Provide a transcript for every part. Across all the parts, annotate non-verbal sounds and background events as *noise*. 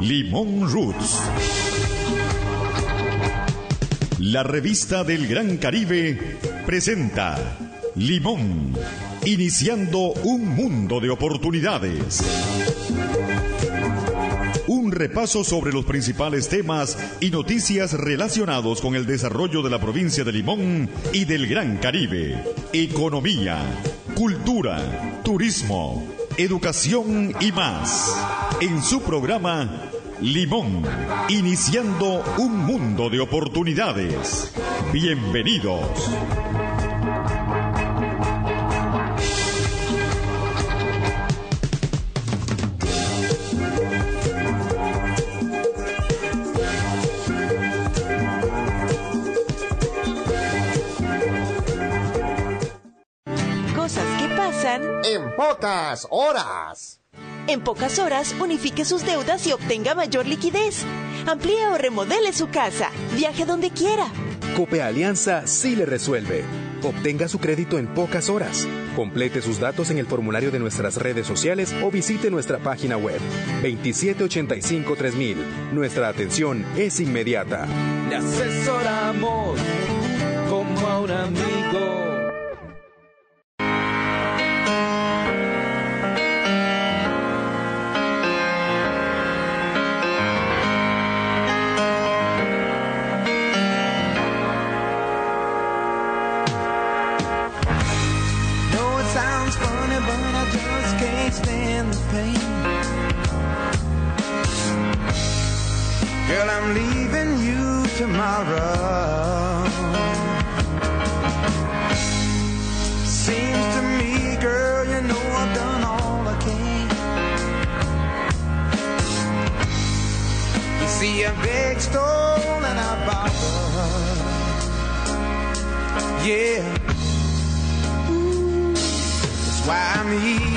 Limón Roots. La revista del Gran Caribe presenta Limón, iniciando un mundo de oportunidades. Un repaso sobre los principales temas y noticias relacionados con el desarrollo de la provincia de Limón y del Gran Caribe. Economía, cultura, turismo, educación y más. En su programa Limón, iniciando un mundo de oportunidades. Bienvenidos. Pocas horas. En pocas horas, unifique sus deudas y obtenga mayor liquidez. Amplíe o remodele su casa. Viaje donde quiera. Cope Alianza sí le resuelve. Obtenga su crédito en pocas horas. Complete sus datos en el formulario de nuestras redes sociales o visite nuestra página web 2785-3000. Nuestra atención es inmediata. Le asesoramos como a un amigo. Seems to me, girl, you know I've done all I can. You see, I beg, stole, and I borrowed. Yeah. That's why I'm easy.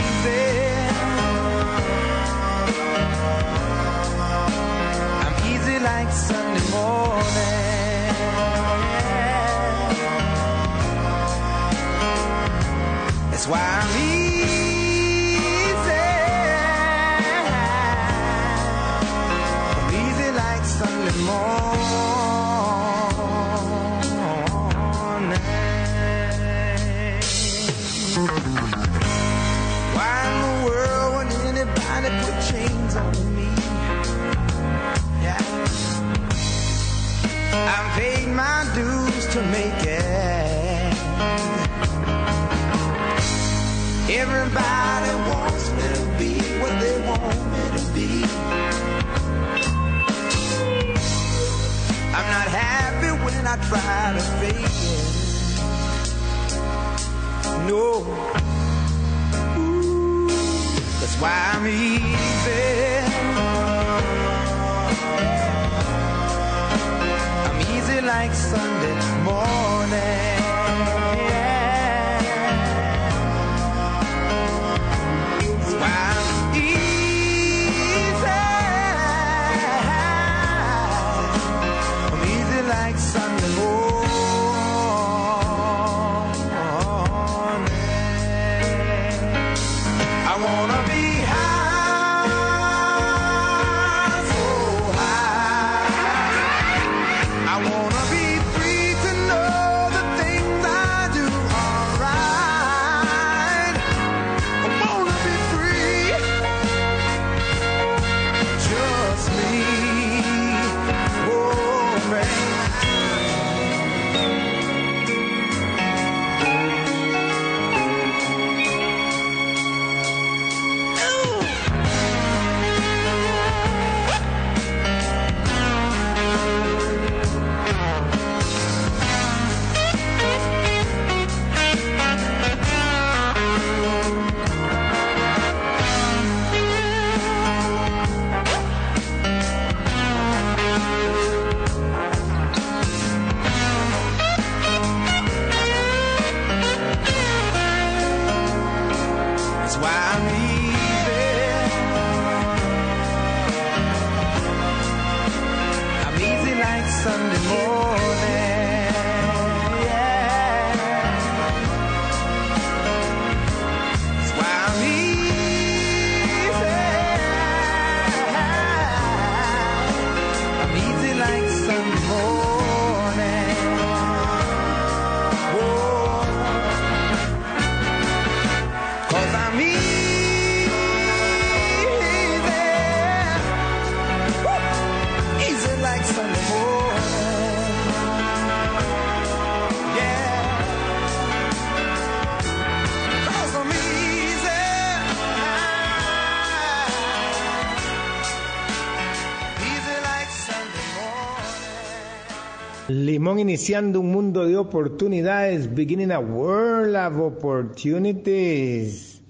Iniciando un mundo de oportunidades, beginning a world of opportunities.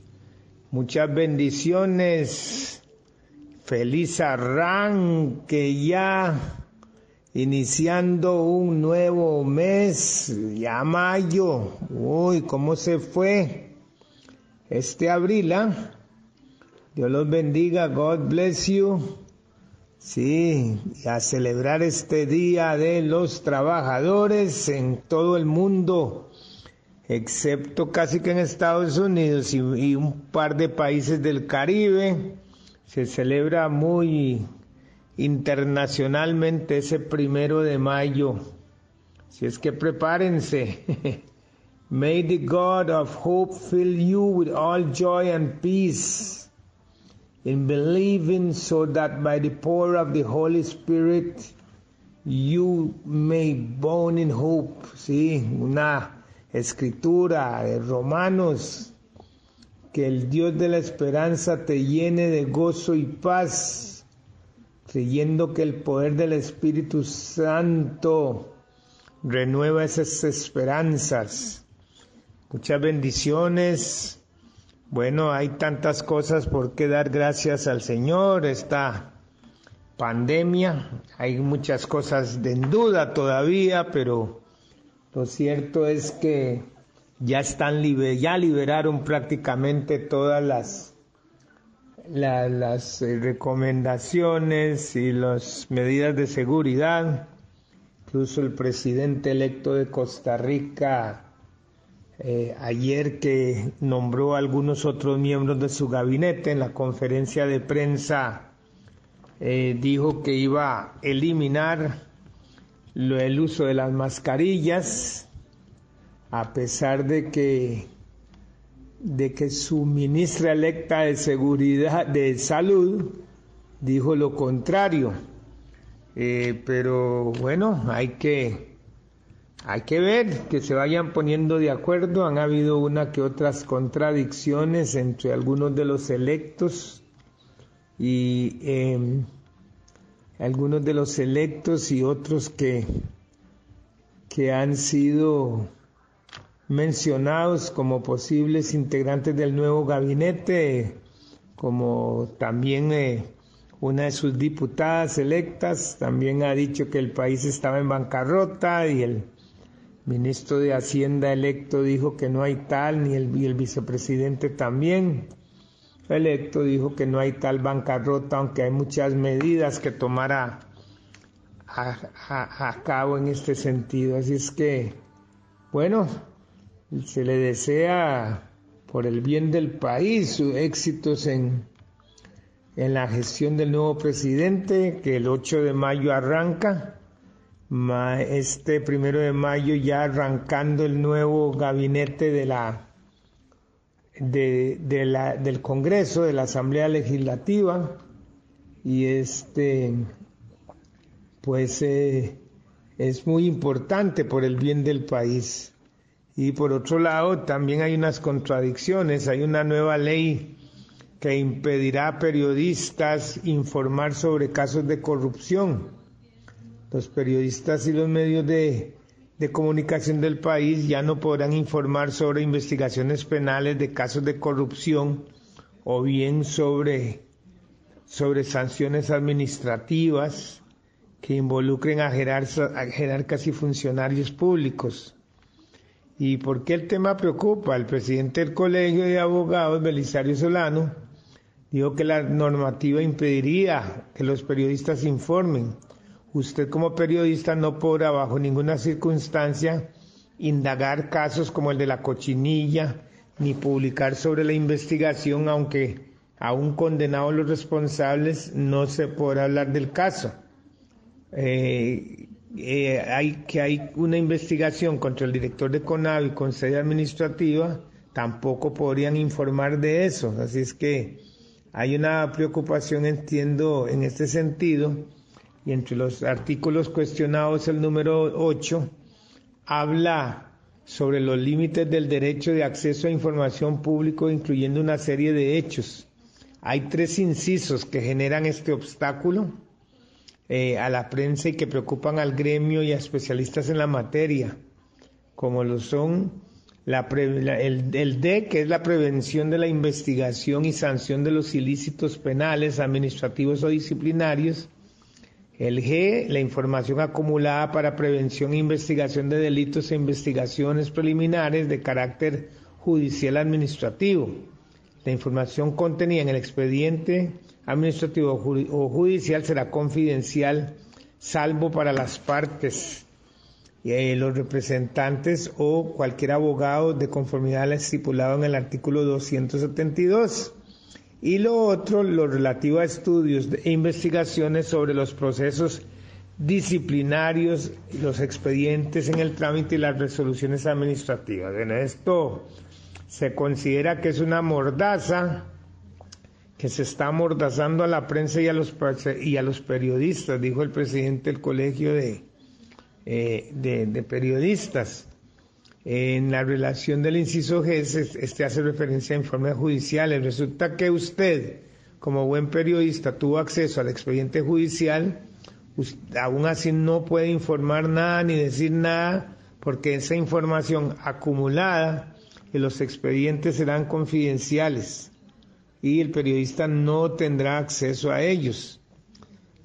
Muchas bendiciones. Feliz arranque ya. Iniciando un nuevo mes, ya mayo. Uy, ¿cómo se fue? Este abril, ¿ah? Dios los bendiga. God bless you. Sí, a celebrar este Día de los Trabajadores en todo el mundo, excepto casi que en Estados Unidos y un par de países del Caribe. Se celebra muy internacionalmente ese primero de mayo. Si es que prepárense. *laughs* May the God of hope fill you with all joy and peace in believing so that by the power of the Holy Spirit you may born in hope. Sí, una escritura de Romanos. Que el Dios de la esperanza te llene de gozo y paz, creyendo que el poder del Espíritu Santo renueva esas esperanzas. Muchas bendiciones. Bueno, hay tantas cosas por qué dar gracias al Señor. Esta pandemia, hay muchas cosas en duda todavía, pero lo cierto es que ya están ya liberaron prácticamente todas las la- las eh, recomendaciones y las medidas de seguridad. Incluso el presidente electo de Costa Rica eh, ayer que nombró a algunos otros miembros de su gabinete en la conferencia de prensa eh, dijo que iba a eliminar lo- el uso de las mascarillas a pesar de que de que su ministra electa de seguridad de salud dijo lo contrario. Eh, pero bueno hay que hay que ver que se vayan poniendo de acuerdo. Han habido una que otras contradicciones entre algunos de los electos y eh, algunos de los electos y otros que, que han sido mencionados como posibles integrantes del nuevo gabinete, como también eh, una de sus diputadas electas también ha dicho que el país estaba en bancarrota y el ministro de Hacienda electo dijo que no hay tal, ni el, y el vicepresidente también electo dijo que no hay tal bancarrota, aunque hay muchas medidas que tomar a, cabo en este sentido. Así es que, bueno, se le desea por el bien del país sus éxitos en, en la gestión del nuevo presidente, que el 8 de mayo arranca este primero de mayo ya arrancando el nuevo gabinete de la, de, de la del Congreso, de la Asamblea Legislativa, y este pues eh, es muy importante por el bien del país. Y por otro lado, también hay unas contradicciones, hay una nueva ley que impedirá a periodistas informar sobre casos de corrupción los periodistas y los medios de, comunicación del país ya no podrán informar sobre investigaciones penales de casos de corrupción o bien sobre, sobre sanciones administrativas que involucren a, a jerarcas y funcionarios públicos. ¿Y por qué el tema preocupa? El presidente del Colegio de Abogados, Belisario Solano, dijo que la normativa impediría que los periodistas informen. Usted como periodista no podrá bajo ninguna circunstancia indagar casos como el de la cochinilla, ni publicar sobre la investigación, aunque aún condenados los responsables, no se podrá hablar del caso. Eh, eh, hay que hay una investigación contra el director de CONAVI con sede administrativa, tampoco podrían informar de eso. Así es que hay una preocupación, entiendo, en este sentido, y entre los artículos cuestionados, el número 8 habla sobre los límites del derecho de acceso a información público, incluyendo una serie de hechos. Hay tres incisos que generan este obstáculo. eh, a la prensa y que preocupan al gremio y a especialistas en la materia, como lo son la el, el, D, que es la prevención de la investigación y sanción de los ilícitos penales, administrativos o disciplinarios, el G, la información acumulada para prevención e investigación de delitos e investigaciones preliminares de carácter judicial administrativo. La información contenida en el expediente administrativo o judicial será confidencial, salvo para las partes, eh, los representantes o cualquier abogado de conformidad al estipulado en el artículo 272. Y lo otro, lo relativo a estudios e investigaciones sobre los procesos disciplinarios, los expedientes en el trámite y las resoluciones administrativas. En esto se considera que es una mordaza que se está amordazando a la prensa y a los, y a los periodistas, dijo el presidente del colegio de, eh, de periodistas. En la relación del inciso G, este hace referencia a informes judiciales. Resulta que usted, como buen periodista, tuvo acceso al expediente judicial, aún así no puede informar nada ni decir nada, porque esa información acumulada en los expedientes serán confidenciales y el periodista no tendrá acceso a ellos.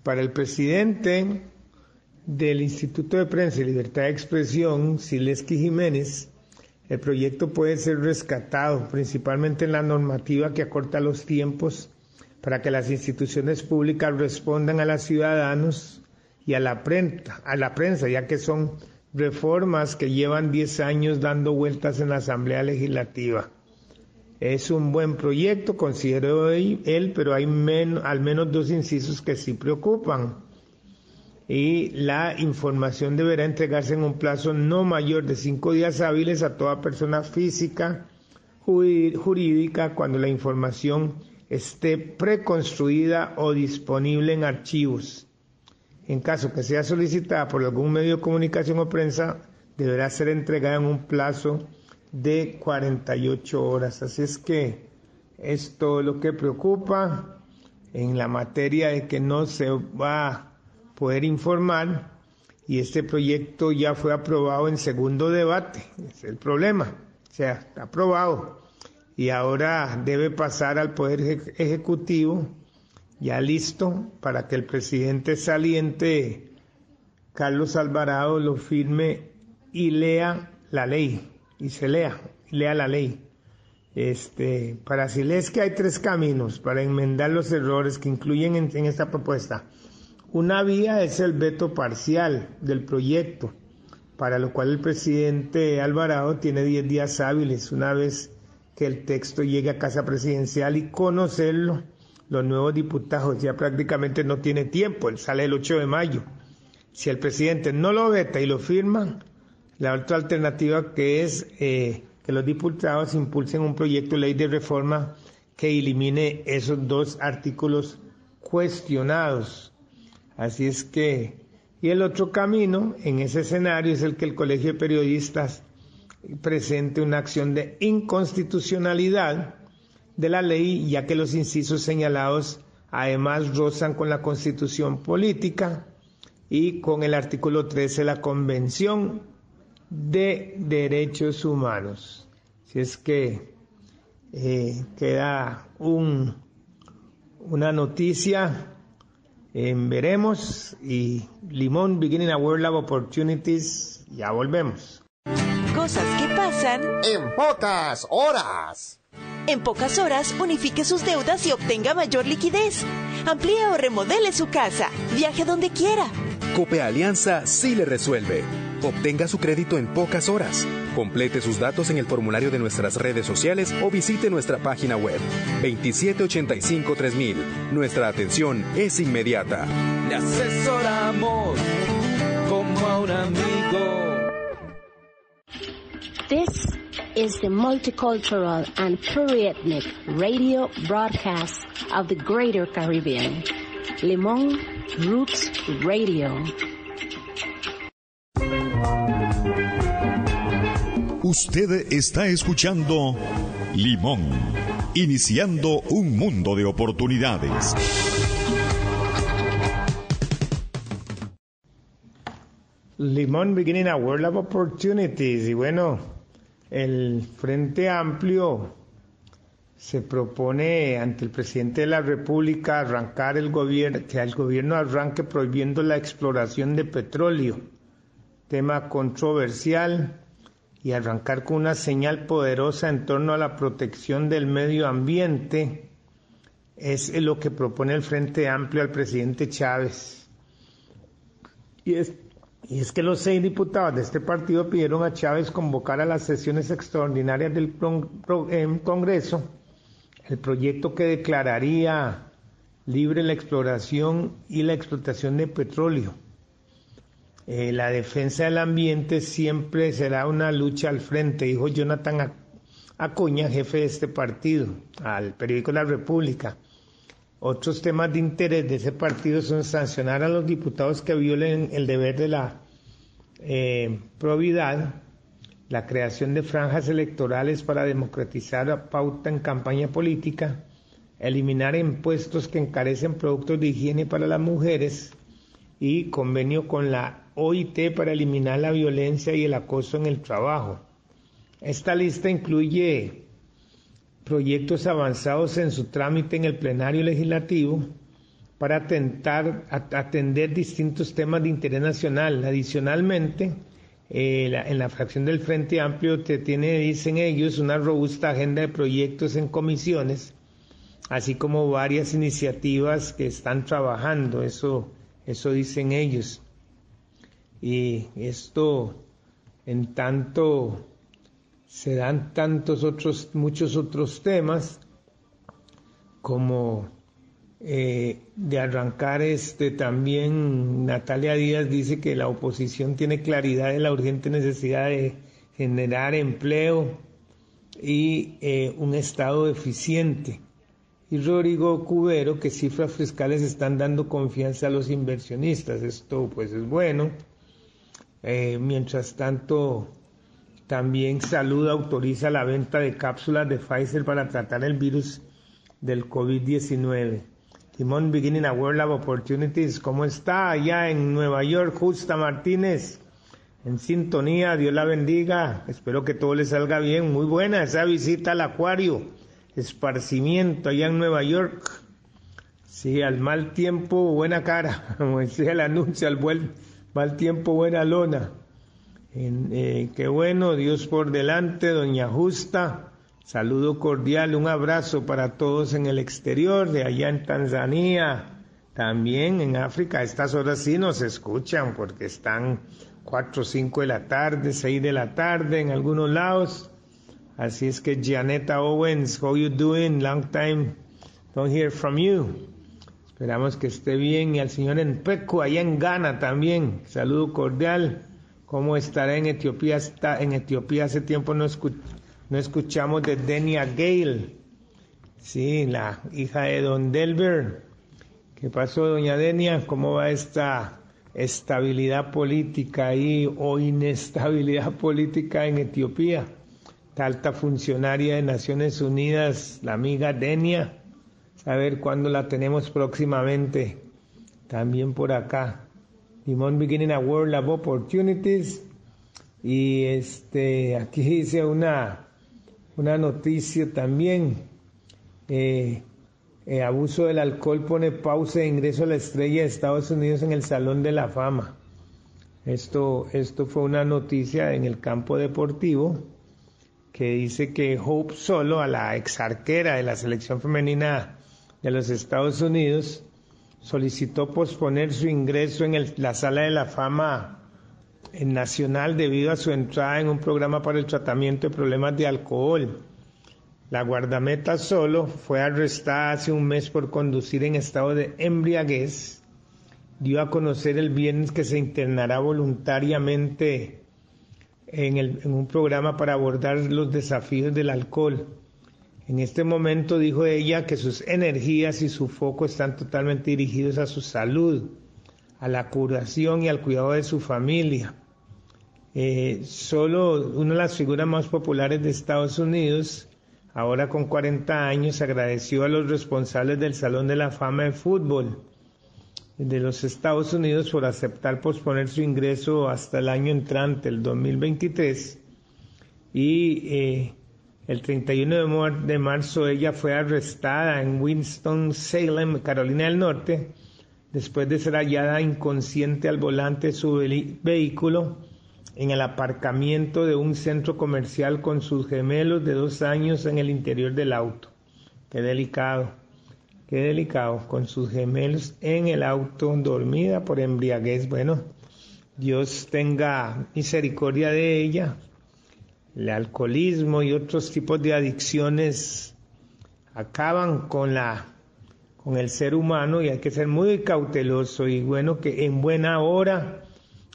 Para el presidente, del Instituto de Prensa y Libertad de Expresión, Sileski Jiménez, el proyecto puede ser rescatado principalmente en la normativa que acorta los tiempos para que las instituciones públicas respondan a los ciudadanos y a la prensa, a la prensa ya que son reformas que llevan 10 años dando vueltas en la Asamblea Legislativa. Es un buen proyecto, considero él, pero hay al menos dos incisos que sí preocupan y la información deberá entregarse en un plazo no mayor de cinco días hábiles a toda persona física jurídica cuando la información esté preconstruida o disponible en archivos. En caso que sea solicitada por algún medio de comunicación o prensa, deberá ser entregada en un plazo de 48 horas. Así es que es todo lo que preocupa en la materia de que no se va poder informar y este proyecto ya fue aprobado en segundo debate, es el problema, o sea, aprobado y ahora debe pasar al Poder Ejecutivo, ya listo, para que el presidente saliente, Carlos Alvarado, lo firme y lea la ley, y se lea, lea la ley. Este, para que hay tres caminos para enmendar los errores que incluyen en esta propuesta. Una vía es el veto parcial del proyecto, para lo cual el presidente Alvarado tiene 10 días hábiles una vez que el texto llegue a casa presidencial y conocerlo. Los nuevos diputados ya prácticamente no tiene tiempo, él sale el 8 de mayo. Si el presidente no lo veta y lo firma, la otra alternativa que es eh, que los diputados impulsen un proyecto de ley de reforma que elimine esos dos artículos cuestionados Así es que, y el otro camino en ese escenario es el que el Colegio de Periodistas presente una acción de inconstitucionalidad de la ley, ya que los incisos señalados además rozan con la constitución política y con el artículo 13 de la Convención de Derechos Humanos. Si es que eh, queda un, una noticia en veremos y Limón Beginning a World of Opportunities. Ya volvemos. Cosas que pasan en pocas horas. En pocas horas, unifique sus deudas y obtenga mayor liquidez. Amplíe o remodele su casa. Viaje donde quiera. Cope Alianza sí le resuelve. Obtenga su crédito en pocas horas. Complete sus datos en el formulario de nuestras redes sociales o visite nuestra página web 2785-3000. Nuestra atención es inmediata. Le asesoramos como a un amigo. This is the multicultural and pluriethnic radio broadcast of the Greater Caribbean. Limon Roots Radio. Usted está escuchando Limón, iniciando un mundo de oportunidades. Limón beginning a world of opportunities. Y bueno, el Frente Amplio se propone ante el presidente de la República arrancar el gobierno, que el gobierno arranque prohibiendo la exploración de petróleo, tema controversial, y arrancar con una señal poderosa en torno a la protección del medio ambiente, es lo que propone el Frente Amplio al presidente Chávez. Y es, y es que los seis diputados de este partido pidieron a Chávez convocar a las sesiones extraordinarias del em, Congreso el proyecto que declararía libre la exploración y la explotación de petróleo. Eh, la defensa del ambiente siempre será una lucha al frente, dijo Jonathan Ac- Acuña, jefe de este partido, al periódico La República. Otros temas de interés de ese partido son sancionar a los diputados que violen el deber de la eh, probidad, la creación de franjas electorales para democratizar la pauta en campaña política, eliminar impuestos que encarecen productos de higiene para las mujeres y convenio con la OIT para eliminar la violencia y el acoso en el trabajo. Esta lista incluye proyectos avanzados en su trámite en el plenario legislativo para atentar, at- atender distintos temas de interés nacional. Adicionalmente, eh, en la fracción del Frente Amplio te tiene, dicen ellos, una robusta agenda de proyectos en comisiones, así como varias iniciativas que están trabajando, eso, eso dicen ellos. Y esto, en tanto se dan tantos otros, muchos otros temas como eh, de arrancar este también Natalia Díaz dice que la oposición tiene claridad de la urgente necesidad de generar empleo y eh, un estado eficiente. Y Rodrigo Cubero que cifras fiscales están dando confianza a los inversionistas. Esto pues es bueno. Eh, mientras tanto, también Salud autoriza la venta de cápsulas de Pfizer para tratar el virus del COVID-19. Timón Beginning a World of Opportunities, ¿cómo está allá en Nueva York? Justa Martínez, en sintonía, Dios la bendiga. Espero que todo le salga bien. Muy buena esa visita al acuario, esparcimiento allá en Nueva York. Sí, al mal tiempo, buena cara, *laughs* como decía el anuncio, al buen, mal tiempo, buena lona. En, eh, qué bueno, Dios por delante, doña Justa. Saludo cordial, un abrazo para todos en el exterior, de allá en Tanzania, también en África. A estas horas sí nos escuchan porque están 4 o 5 de la tarde, 6 de la tarde en algunos lados. Así es que Janetta Owens, how you doing? Long time don't hear from you. Esperamos que esté bien y al señor Enpeco allá en Ghana también. Saludo cordial. ¿Cómo estará en Etiopía? Está en Etiopía hace tiempo no, escu- no escuchamos de Denia Gale. Sí, la hija de Don Delver. ¿Qué pasó, doña Denia? ¿Cómo va esta estabilidad política ahí o inestabilidad *laughs* política en Etiopía? Esta alta funcionaria de Naciones Unidas, la amiga Denia. A ver cuándo la tenemos próximamente. También por acá. Limón Beginning a World of Opportunities. Y este, aquí dice una, una noticia también. Eh, eh, abuso del alcohol pone pausa de ingreso a la estrella de Estados Unidos en el Salón de la Fama. Esto, esto fue una noticia en el campo deportivo que dice que Hope Solo, a la ex arquera de la selección femenina de los Estados Unidos, solicitó posponer su ingreso en el- la sala de la fama en nacional debido a su entrada en un programa para el tratamiento de problemas de alcohol. La guardameta solo fue arrestada hace un mes por conducir en estado de embriaguez. Dio a conocer el viernes que se internará voluntariamente en un programa para abordar los desafíos del alcohol. En este momento dijo ella que sus energías y su foco están totalmente dirigidos a su salud, a la curación y al cuidado de su familia. Eh, solo una de las figuras más populares de Estados Unidos, ahora con 40 años, agradeció a los responsables del Salón de la Fama de Fútbol. de los Estados Unidos por aceptar posponer su ingreso hasta el año entrante, el 2023. Y eh, el 31 de, mar- de marzo ella fue arrestada en Winston-Salem, Carolina del Norte, después de ser hallada inconsciente al volante de su vehículo en el aparcamiento de un centro comercial con sus gemelos de dos años en el interior del auto. Qué delicado, qué delicado, con sus gemelos en el auto, dormida por embriaguez. Bueno, Dios tenga misericordia de ella. El alcoholismo y otros tipos de adicciones acaban con la con el ser humano y hay que ser muy cauteloso y bueno que en buena hora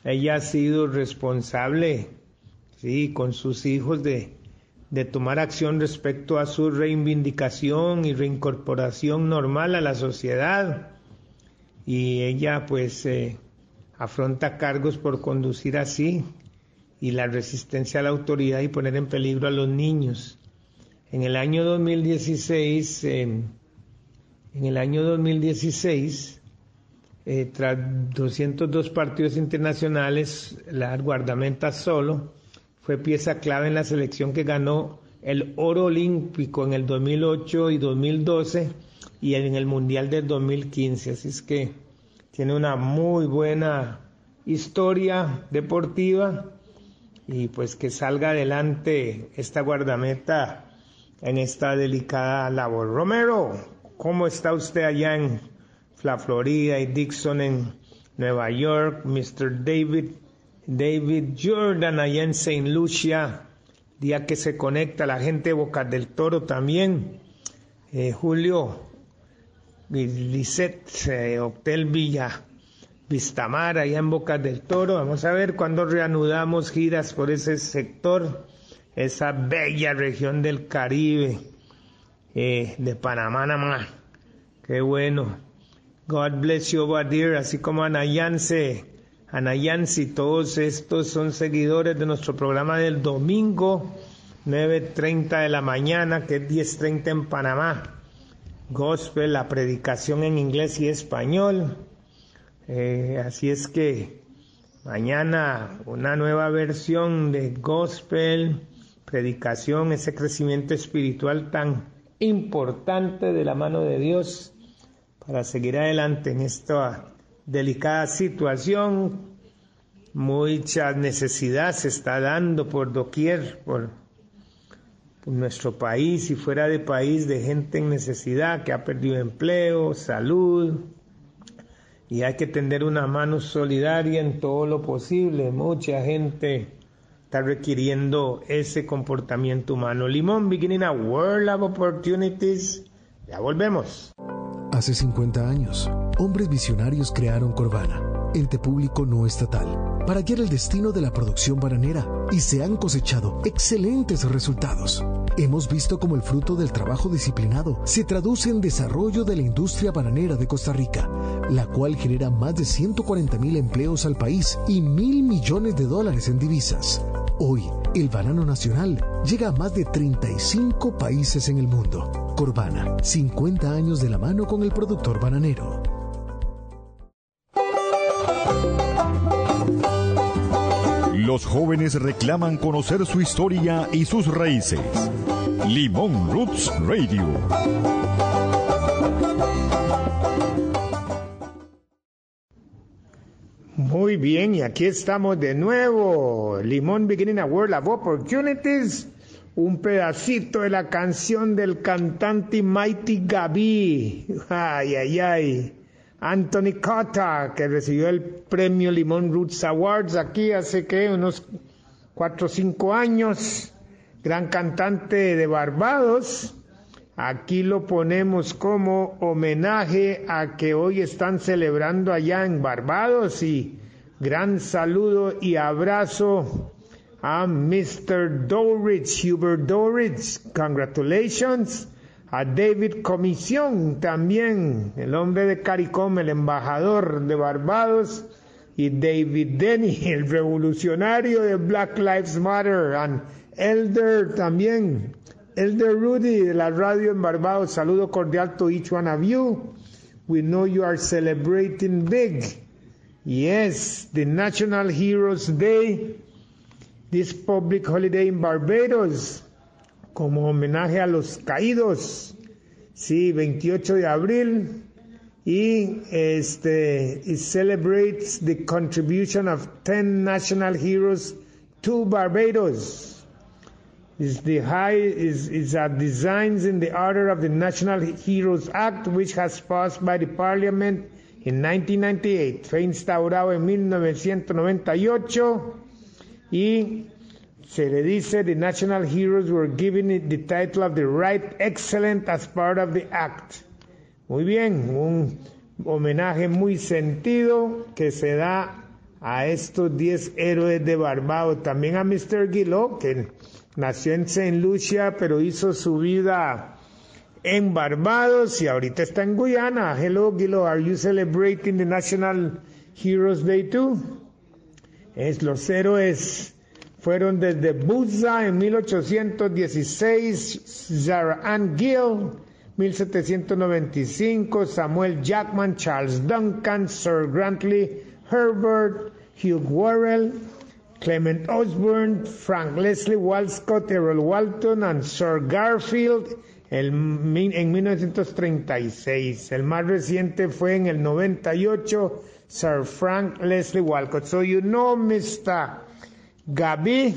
ella ha sido responsable sí con sus hijos de de tomar acción respecto a su reivindicación y reincorporación normal a la sociedad. Y ella pues eh, afronta cargos por conducir así y la resistencia a la autoridad y poner en peligro a los niños. En el año 2016, eh, en el año 2016, eh, tras 202 partidos internacionales, la guardameta solo fue pieza clave en la selección que ganó el oro olímpico en el 2008 y 2012 y en el mundial del 2015. Así es que tiene una muy buena historia deportiva y pues que salga adelante esta guardameta en esta delicada labor. Romero, ¿cómo está usted allá en la Florida y Dixon en Nueva York? Mr. David, David Jordan allá en Saint Lucia, día que se conecta la gente de Bocas del Toro también. Eh, Julio, Lisette, eh, Hotel Villa, Vistamar, allá en Bocas del Toro. Vamos a ver cuándo reanudamos giras por ese sector, esa bella región del Caribe, eh, de Panamá, Namá. Qué bueno. God bless you, Badir, así como Anayance, Anayansi, todos estos son seguidores de nuestro programa del domingo, 9.30 de la mañana, que es 10.30 en Panamá. Gospel, la predicación en inglés y español. Eh, así es que mañana una nueva versión de gospel, predicación, ese crecimiento espiritual tan importante de la mano de Dios para seguir adelante en esta delicada situación. Mucha necesidad se está dando por doquier, por, por nuestro país y fuera de país, de gente en necesidad que ha perdido empleo, salud, y hay que tender una mano solidaria en todo lo posible. Mucha gente está requiriendo ese comportamiento humano. Limón, beginning a world of opportunities. Ya volvemos. Hace 50 años, hombres visionarios crearon Corvana, ente público no estatal, para guiar el destino de la producción bananera y se han cosechado excelentes resultados. Hemos visto cómo el fruto del trabajo disciplinado se traduce en desarrollo de la industria bananera de Costa Rica, la cual genera más de 140 mil empleos al país y mil millones de dólares en divisas. Hoy, el banano nacional llega a más de 35 países en el mundo. Corvana, 50 años de la mano con el productor bananero. Los jóvenes reclaman conocer su historia y sus raíces. Limón Roots Radio. Muy bien, y aquí estamos de nuevo. Limón Beginning a World of Opportunities. Un pedacito de la canción del cantante Mighty Gaby. Ay, ay, ay. Anthony Cotta, que recibió el premio Limón Roots Awards aquí hace que unos cuatro o cinco años. Gran cantante de Barbados. Aquí lo ponemos como homenaje a que hoy están celebrando allá en Barbados y gran saludo y abrazo a Mr. Dorridge, Hubert Dorridge, congratulations. A David Comisión también, el hombre de CARICOM, el embajador de Barbados, y David Denny, *laughs* el revolucionario de Black Lives Matter, and Elder también, Elder Rudy de la radio en Barbados, saludo cordial to each one of you. we know you are celebrating big. Yes, the National Heroes Day, this public holiday in Barbados, como homenaje a los caídos. Sí, 28 de abril. Y este, it celebrates the contribution of 10 national heroes to Barbados. Is the high is is a designs in the order of the National Heroes Act, which has passed by the Parliament in 1998. Fue instaurado en 1998 y se le dice the national heroes were given the title of the right excellent as part of the act. Muy bien, un homenaje muy sentido que se da a estos 10 héroes de Barbados. También a Mr. Guillot, que nació en Saint Lucia, pero hizo su vida en Barbados y ahorita está en Guyana. Hello, Guillot, are you celebrating the National Heroes Day too? Es los héroes fueron desde Buza en 1816, Zara Ann Gill, 1795, Samuel Jackman, Charles Duncan, Sir Grantley Herbert, Hugh Worrell, Clement Osborne, Frank Leslie Walcott, Errol Walton, and Sir Garfield el, en 1936. El más reciente fue en el 98, Sir Frank Leslie Walcott. So you know, Mr. Gaby,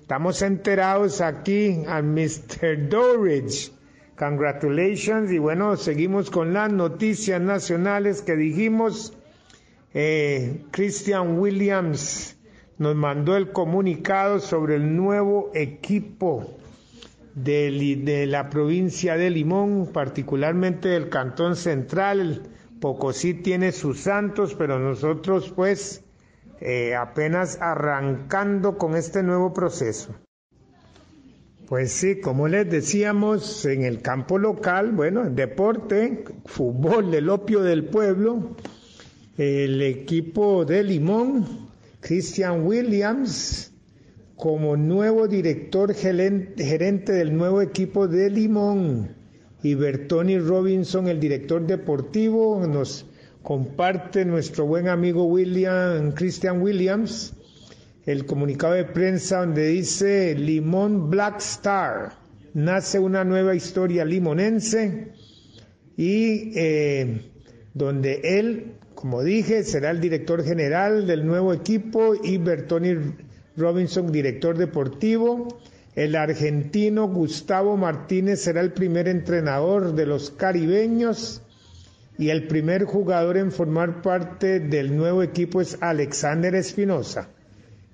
estamos enterados aquí a Mr. Dorridge. Congratulations y bueno, seguimos con las noticias nacionales que dijimos. Eh, Christian Williams nos mandó el comunicado sobre el nuevo equipo de, de, la provincia de Limón, particularmente del Cantón Central. Pocosí tiene sus santos, pero nosotros pues eh, apenas arrancando con este nuevo proceso. Pues sí, como les decíamos, en el campo local, bueno, deporte, fútbol, el opio del pueblo, el equipo de Limón, Christian Williams, como nuevo director gerente del nuevo equipo de Limón, y Bertoni Robinson, el director deportivo, nos comparte nuestro buen amigo William, Christian Williams, el comunicado de prensa donde dice Limón Black Star, nace una nueva historia limonense y eh, donde él, como dije, será el director general del nuevo equipo y Bertoni Robinson, director deportivo. El argentino Gustavo Martínez será el primer entrenador de los caribeños y el primer jugador en formar parte del nuevo equipo es Alexander Espinosa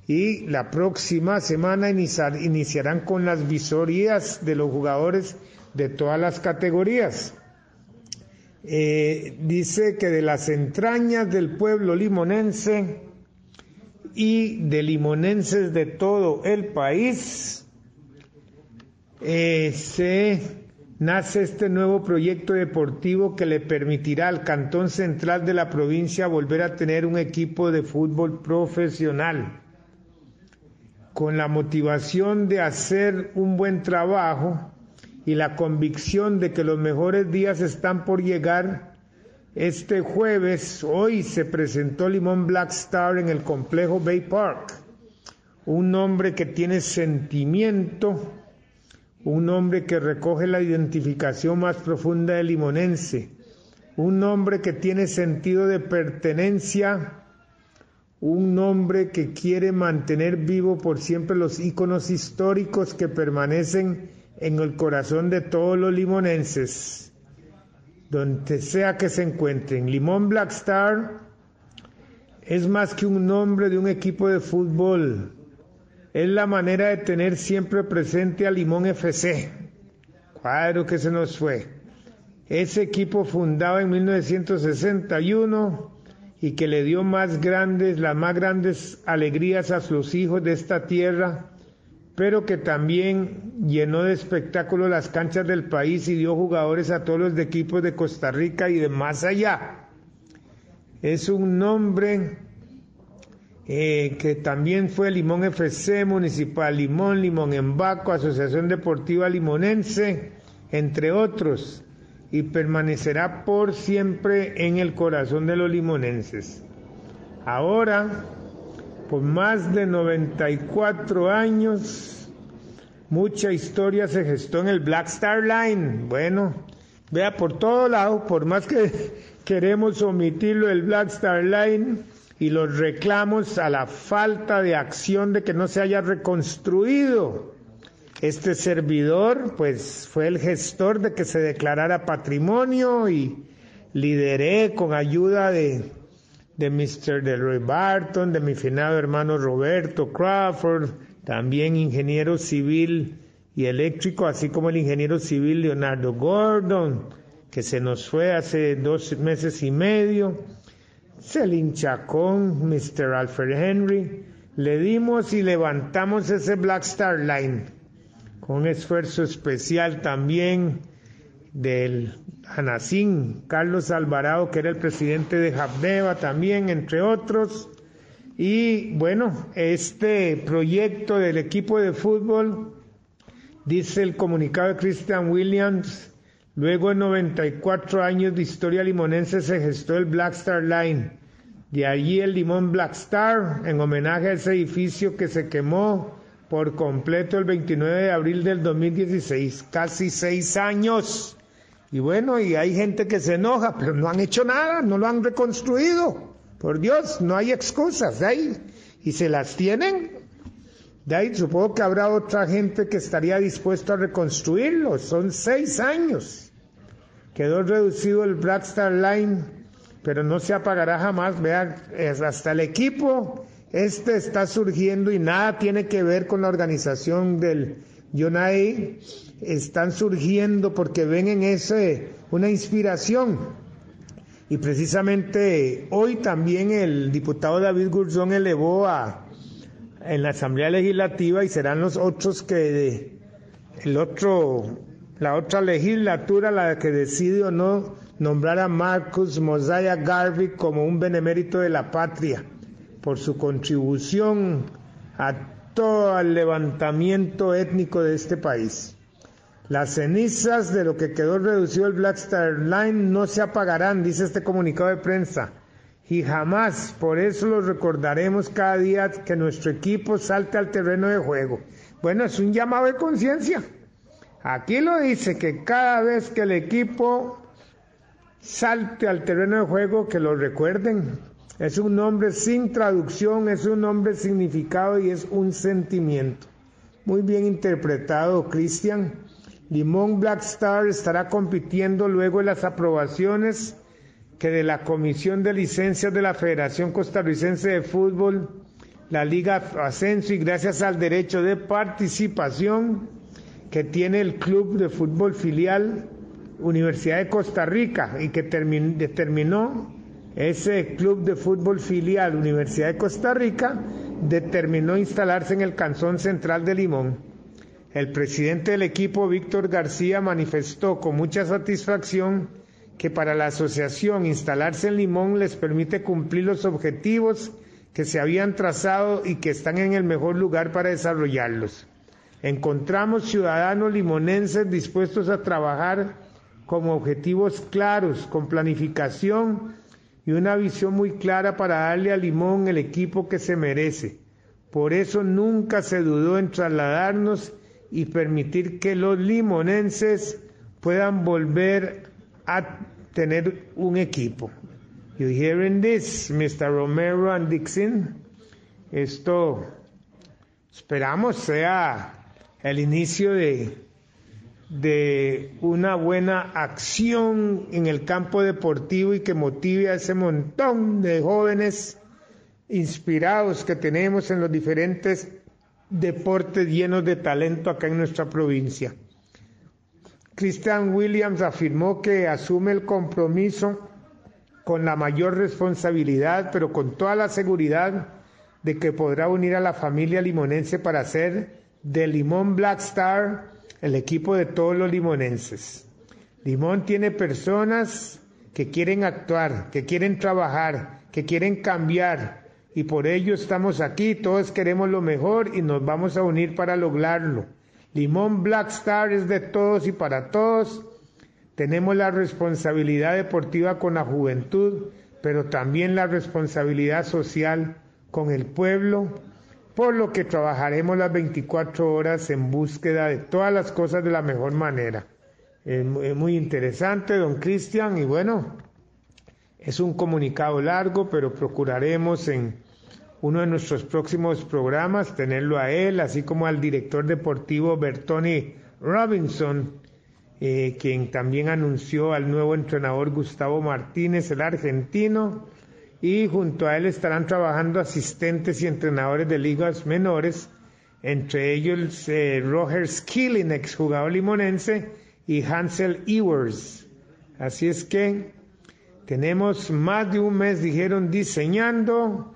y la próxima semana iniciar, iniciarán con las visorías de los jugadores de todas las categorías. Eh, dice que de las entrañas del pueblo limonense y de limonenses de todo el país, eh, se nace este nuevo proyecto deportivo que le permitirá al Cantón Central de la provincia volver a tener un equipo de fútbol profesional. Con la motivación de hacer un buen trabajo y la convicción de que los mejores días están por llegar, este jueves, hoy se presentó Limón Black Star en el complejo Bay Park, un hombre que tiene sentimiento, un hombre que recoge la identificación más profunda del limonense, un hombre que tiene sentido de pertenencia. Un nombre que quiere mantener vivo por siempre los íconos históricos que permanecen en el corazón de todos los limonenses, donde sea que se encuentren. Limón Black Star es más que un nombre de un equipo de fútbol, es la manera de tener siempre presente a Limón FC. Cuadro que se nos fue. Ese equipo fundado en 1961 y que le dio más grandes, las más grandes alegrías a sus hijos de esta tierra, pero que también llenó de espectáculo las canchas del país y dio jugadores a todos los equipos de Costa Rica y de más allá. Es un nombre eh, que también fue Limón FC, Municipal Limón, Limón Embaco, Asociación Deportiva Limonense, entre otros y permanecerá por siempre en el corazón de los limonenses. Ahora, por más de 94 años, mucha historia se gestó en el Black Star Line. Bueno, vea por todo lado, por más que *laughs* queremos omitirlo el Black Star Line y los reclamos a la falta de acción de que no se haya reconstruido. Este servidor, pues, fue el gestor de que se declarara patrimonio y lideré con ayuda de de Mr. Delroy Barton, de mi finado hermano Roberto Crawford, también ingeniero civil y eléctrico, así como el ingeniero civil Leonardo Gordon, que se nos fue hace dos meses y medio, Celine Chacón, Mr. Alfred Henry, le dimos y levantamos ese Black Star Line, con esfuerzo especial también del Anacín, Carlos Alvarado, que era el presidente de Jabdeva también, entre otros. Y bueno, este proyecto del equipo de fútbol, dice el comunicado de Christian Williams, luego de 94 años de historia limonense se gestó el Black Star Line. De allí el limón Black Star, en homenaje a ese edificio que se quemó por completo el 29 de abril del 2016, casi seis años y bueno, y hay gente que se enoja, pero no han hecho nada, no lo han reconstruido. Por Dios, no hay excusas de. Y se las tienen. De ahí supongo que habrá otra gente que estaría dispuesto a reconstruirlo. Son seis años. Quedó reducido el Black Star Line, pero no se apagará jamás. Vean, hasta el equipo este está surgiendo y nada tiene que ver con la organización del Yonai están surgiendo porque ven en ese una inspiración. Y precisamente hoy también el diputado David Gurzón elevó a, en la Asamblea Legislativa y serán los otros que el otro, la otra legislatura la que decide o no nombrar a Marcus Mosiah Garvey como un benemérito de la patria por su contribución a todo el levantamiento étnico de este país. Las cenizas de lo que quedó reducido el Black Star Line no se apagarán, dice este comunicado de prensa. Y jamás, por eso lo recordaremos cada día que nuestro equipo salte al terreno de juego. Bueno, es un llamado de conciencia. Aquí lo dice que cada vez que el equipo salte al terreno de juego, que lo recuerden. Es un nombre sin traducción, es un nombre significado y es un sentimiento. Muy bien interpretado, Cristian. Limón Black Star estará compitiendo luego en las aprobaciones que de la Comisión de Licencias de la Federación Costarricense de Fútbol, la Liga Ascenso y gracias al derecho de participación que tiene el Club de Fútbol Filial Universidad de Costa Rica y que determinó ese Club de Fútbol Filial Universidad de Costa Rica, determinó instalarse en el Canzón Central de Limón. El presidente del equipo, Víctor García, manifestó con mucha satisfacción que para la asociación instalarse en Limón les permite cumplir los objetivos que se habían trazado y que están en el mejor lugar para desarrollarlos. Encontramos ciudadanos limonenses dispuestos a trabajar con objetivos claros, con planificación y una visión muy clara para darle a Limón el equipo que se merece. Por eso nunca se dudó en trasladarnos y permitir que los limonenses puedan volver a tener un equipo. You hearing this, Mr. Romero and Dixon? Esto esperamos sea el inicio de, de una buena acción en el campo deportivo y que motive a ese montón de jóvenes inspirados que tenemos en los diferentes deportes llenos de talento acá en nuestra provincia. Christian Williams afirmó que asume el compromiso con la mayor responsabilidad, pero con toda la seguridad de que podrá unir a la familia limonense para hacer de Limón Black Star el equipo de todos los limonenses. Limón tiene personas que quieren actuar, que quieren trabajar, que quieren cambiar, y por ello estamos aquí, todos queremos lo mejor y nos vamos a unir para lograrlo. Limón Black Star es de todos y para todos, tenemos la responsabilidad deportiva con la juventud, pero también la responsabilidad social con el pueblo, por lo que trabajaremos las 24 horas en búsqueda de todas las cosas de la mejor manera. Es muy interesante, don Cristian, y bueno, es un comunicado largo, pero procuraremos en uno de nuestros próximos programas tenerlo a él, así como al director deportivo Bertoni Robinson, eh, quien también anunció al nuevo entrenador Gustavo Martínez, el argentino, y junto a él estarán trabajando asistentes y entrenadores de ligas menores, entre ellos eh, Roger Skilling, exjugador limonense, y Hansel Ewers. Así es que tenemos más de un mes, dijeron, diseñando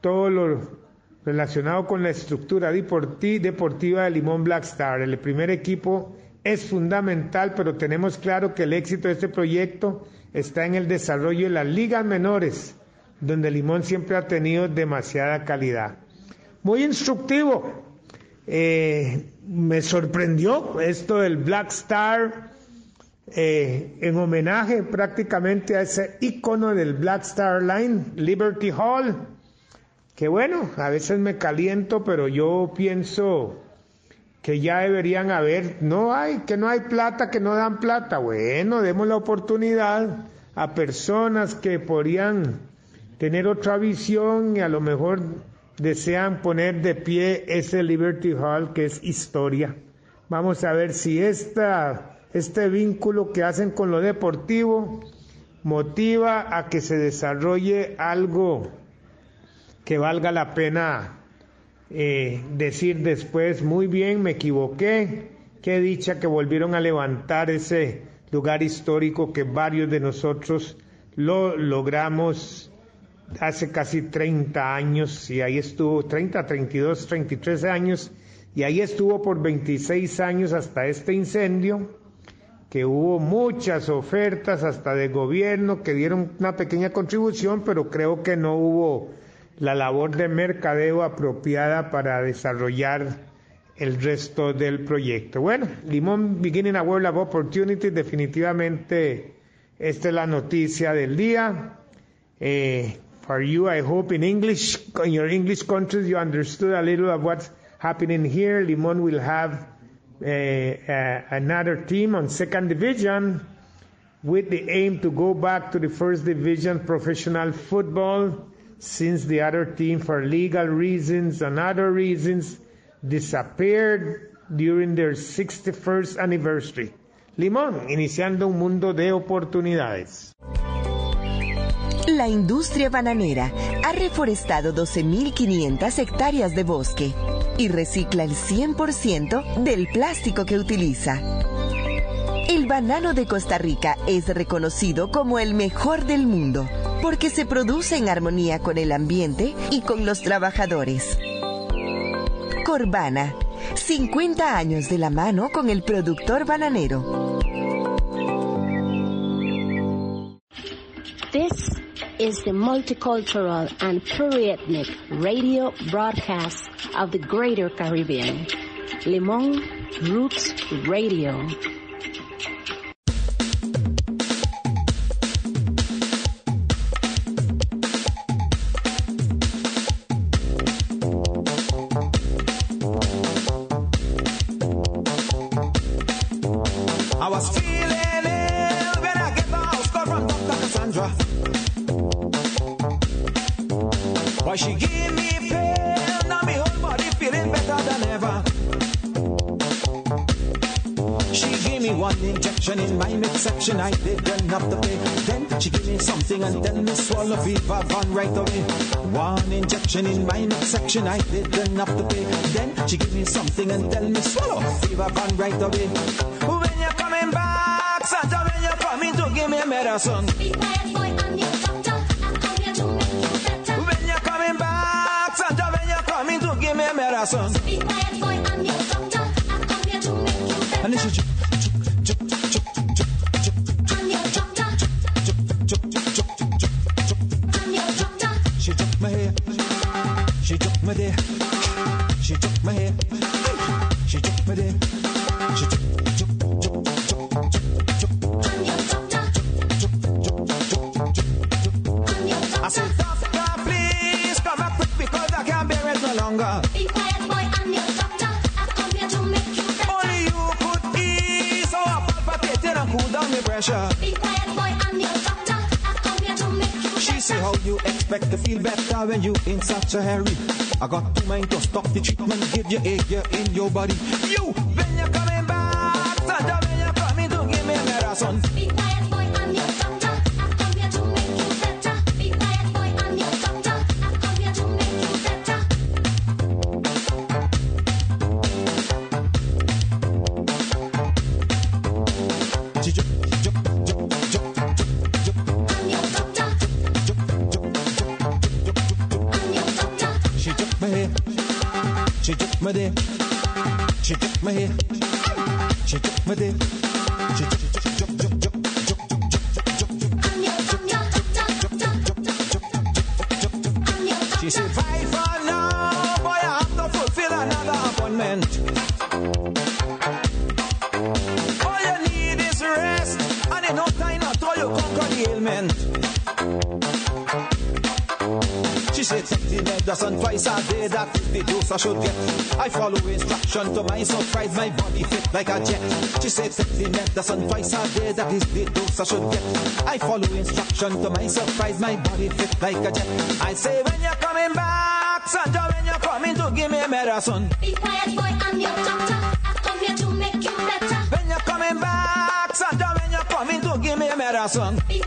todo lo relacionado con la estructura deportiva de Limón Black Star. El primer equipo es fundamental, pero tenemos claro que el éxito de este proyecto está en el desarrollo de las ligas menores, donde Limón siempre ha tenido demasiada calidad. Muy instructivo. Eh, me sorprendió esto del Black Star eh, en homenaje prácticamente a ese icono del Black Star Line, Liberty Hall, que bueno, a veces me caliento, pero yo pienso que ya deberían haber, no hay, que no hay plata, que no dan plata. Bueno, demos la oportunidad a personas que podrían tener otra visión y a lo mejor desean poner de pie ese Liberty Hall que es historia. Vamos a ver si esta, este vínculo que hacen con lo deportivo motiva a que se desarrolle algo que valga la pena eh, decir después, muy bien, me equivoqué, qué dicha que volvieron a levantar ese lugar histórico que varios de nosotros lo logramos hace casi 30 años y ahí estuvo 30, 32, 33 años y ahí estuvo por 26 años hasta este incendio que hubo muchas ofertas hasta de gobierno que dieron una pequeña contribución, pero creo que no hubo la labor de mercadeo apropiada para desarrollar el resto del proyecto. Bueno, Limón Beginning a World of Opportunity, definitivamente esta es la noticia del día. Eh, for you, I hope in English, in your English countries, you understood a little of what's happening here. Limón will have uh, uh, another team on second division with the aim to go back to the first division professional football since the other team, for legal reasons and other reasons, disappeared during their 61st anniversary. Limón, iniciando un mundo de oportunidades. La industria bananera ha reforestado 12.500 hectáreas de bosque y recicla el 100% del plástico que utiliza. El banano de Costa Rica es reconocido como el mejor del mundo porque se produce en armonía con el ambiente y con los trabajadores. Corbana, 50 años de la mano con el productor bananero. Is the multicultural and pluriethnic radio broadcast of the Greater Caribbean. Limon Roots Radio. My midsection, I didn't have to pay. Then she give me something and tell me swallow fever van right away. When you're coming back, Santa, when you're coming to give me a medicine. When you're coming back, Santa, when you're coming to give me a medicine. in your body. You your doctor. She said, fight for now, boy, I have to fulfill another appointment. All you need is rest, and in no time you conquer the ailment. She said, twice a day, that the dose I should get. I follow instruction to my surprise, my body fit like a jet. She said, take the medicine twice a day, that is the dose I should get. I follow instruction to my surprise, my body fit like a jet. I say, when you're coming back, Sandra, when you're coming to give me a medicine. Be quiet, boy, I'm your doctor. I come here to make you better. When you're coming back, Sandra, when you're coming to give me medicine. Be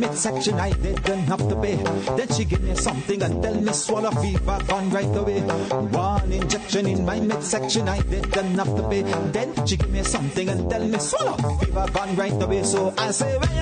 midsection. I didn't have to pay. Then she gave me something and tell me swallow fever gone right away. One injection in my midsection. I didn't have to pay. Then she gave me something and tell me swallow fever gone right away. So I say when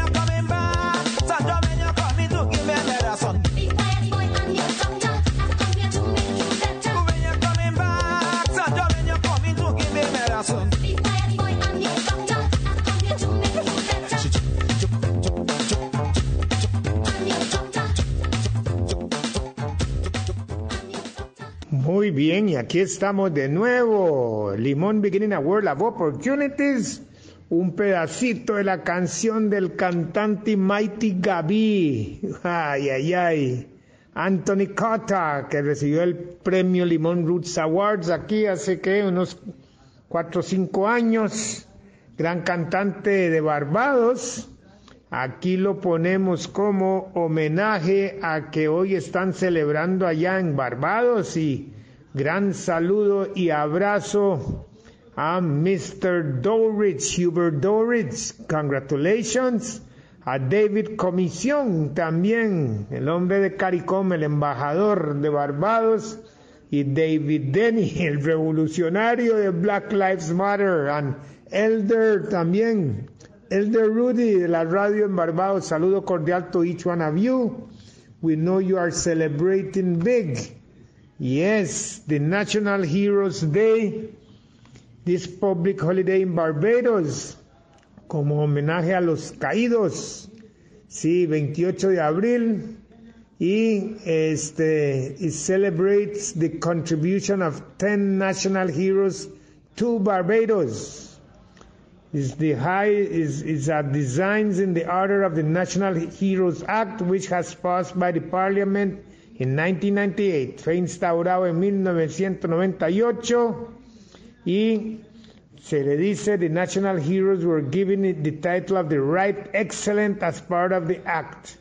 aquí estamos de nuevo. Limón Beginning a World of Opportunities. Un pedacito de la canción del cantante Mighty Gaby. Ay, ay, ay. Anthony Cotta, que recibió el premio Limón Roots Awards aquí hace que unos cuatro o cinco años. Gran cantante de Barbados. Aquí lo ponemos como homenaje a que hoy están celebrando allá en Barbados y gran saludo y abrazo a Mr. Dorridge, Hubert Dorridge, congratulations. A David Comisión también, el hombre de CARICOM, el embajador de Barbados, y David Denny, el revolucionario de Black Lives Matter, and Elder también, Elder Rudy de la radio en Barbados, saludo cordial to each one of you. We know you are celebrating big. Yes, the National Heroes Day, this public holiday in Barbados, como homenaje a los caídos. Sí, 28 de abril. Y este, it celebrates the contribution of 10 national heroes to Barbados. It's the high is is uh, designs in the order of the National Heroes Act, which has passed by the Parliament in 1998. Fue instaurado en 1998 y se le dice the national heroes were given the title of the Right Excellent as part of the act.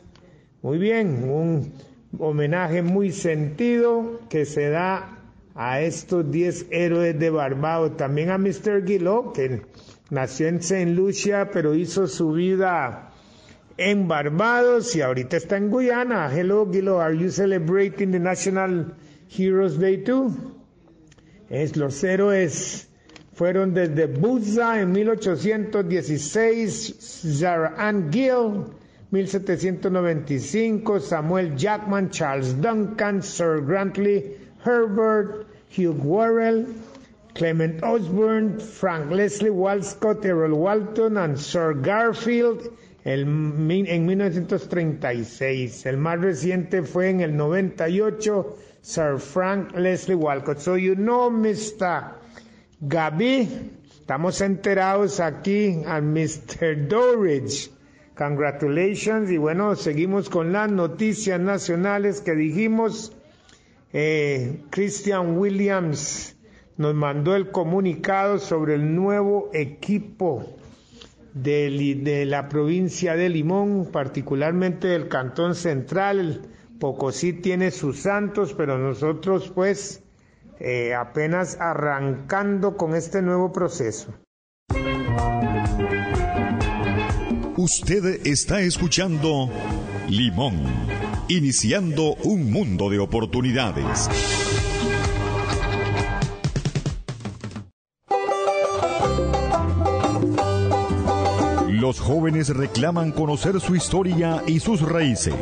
Muy bien, un homenaje muy sentido que se da a estos 10 héroes de Barbados. También a Mr. Guillot, que nació en St. Lucia, pero hizo su vida en Barbados y ahorita está en Guyana. Hello, Guillot, are you celebrating the National Heroes Day too? Es los héroes fueron desde Buza en 1816, Zara Ann Gill, 1795, Samuel Jackman, Charles Duncan, Sir Grantley Herbert, Hugh Worrell, Clement Osborne, Frank Leslie Walcott, Errol Walton and Sir Garfield el en 1936. El más reciente fue en el 98, Sir Frank Leslie Walcott. So you know, Mr. Gaby, estamos enterados aquí a Mr. Dorridge. Congratulations y bueno, seguimos con las noticias nacionales que dijimos. Eh, Christian Williams nos mandó el comunicado sobre el nuevo equipo de, la provincia de Limón, particularmente del Cantón Central. Pocosí tiene sus santos, pero nosotros pues eh, apenas arrancando con este nuevo proceso. Usted está escuchando Limón, iniciando un mundo de oportunidades. Los jóvenes reclaman conocer su historia y sus raíces.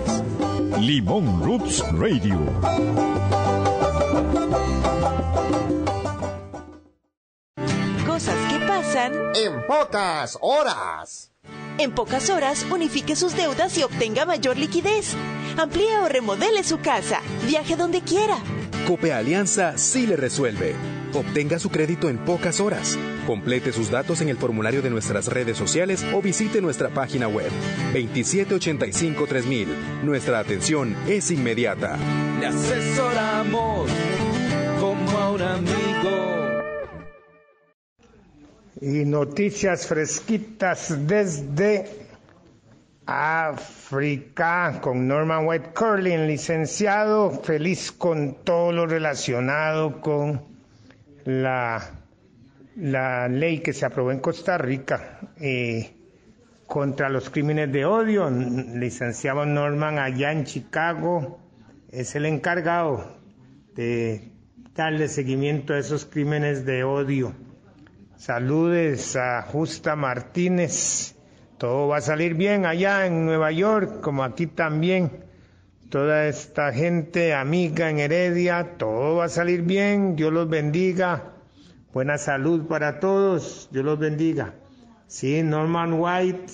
Limón Roots Radio. Cosas que pasan en pocas horas. En pocas horas unifique sus deudas y obtenga mayor liquidez. Amplíe o remodele su casa. Viaje donde quiera. Cope Alianza sí le resuelve. Obtenga su crédito en pocas horas. Complete sus datos en el formulario de nuestras redes sociales o visite nuestra página web 2785-3000. Nuestra atención es inmediata. Le asesoramos como a un amigo. Y noticias fresquitas desde África con Norman White Curling, licenciado, feliz con todo lo relacionado con la, la ley que se aprobó en Costa Rica eh, contra los crímenes de odio. Licenciado Norman allá en Chicago es el encargado de darle seguimiento a esos crímenes de odio. Saludes a Justa Martínez. Todo va a salir bien allá en Nueva York, como aquí también. Toda esta gente amiga en Heredia, todo va a salir bien. Dios los bendiga. Buena salud para todos. Dios los bendiga. Sí, Norman White.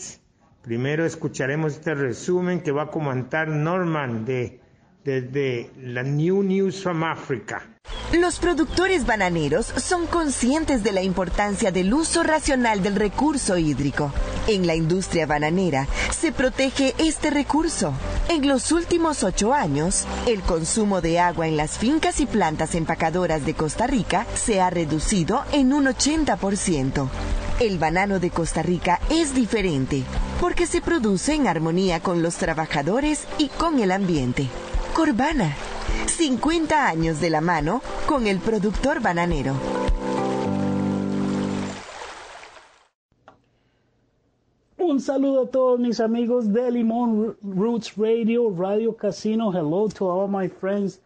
Primero escucharemos este resumen que va a comentar Norman de desde la New News from Africa. Los productores bananeros son conscientes de la importancia del uso racional del recurso hídrico. En la industria bananera se protege este recurso. En los últimos ocho años, el consumo de agua en las fincas y plantas empacadoras de Costa Rica se ha reducido en un 80%. El banano de Costa Rica es diferente porque se produce en armonía con los trabajadores y con el ambiente. Corbana, 50 años de la mano con el productor bananero. Un saludo a todos mis amigos de Limón Roots Radio, Radio Casino. Hello to all my friends.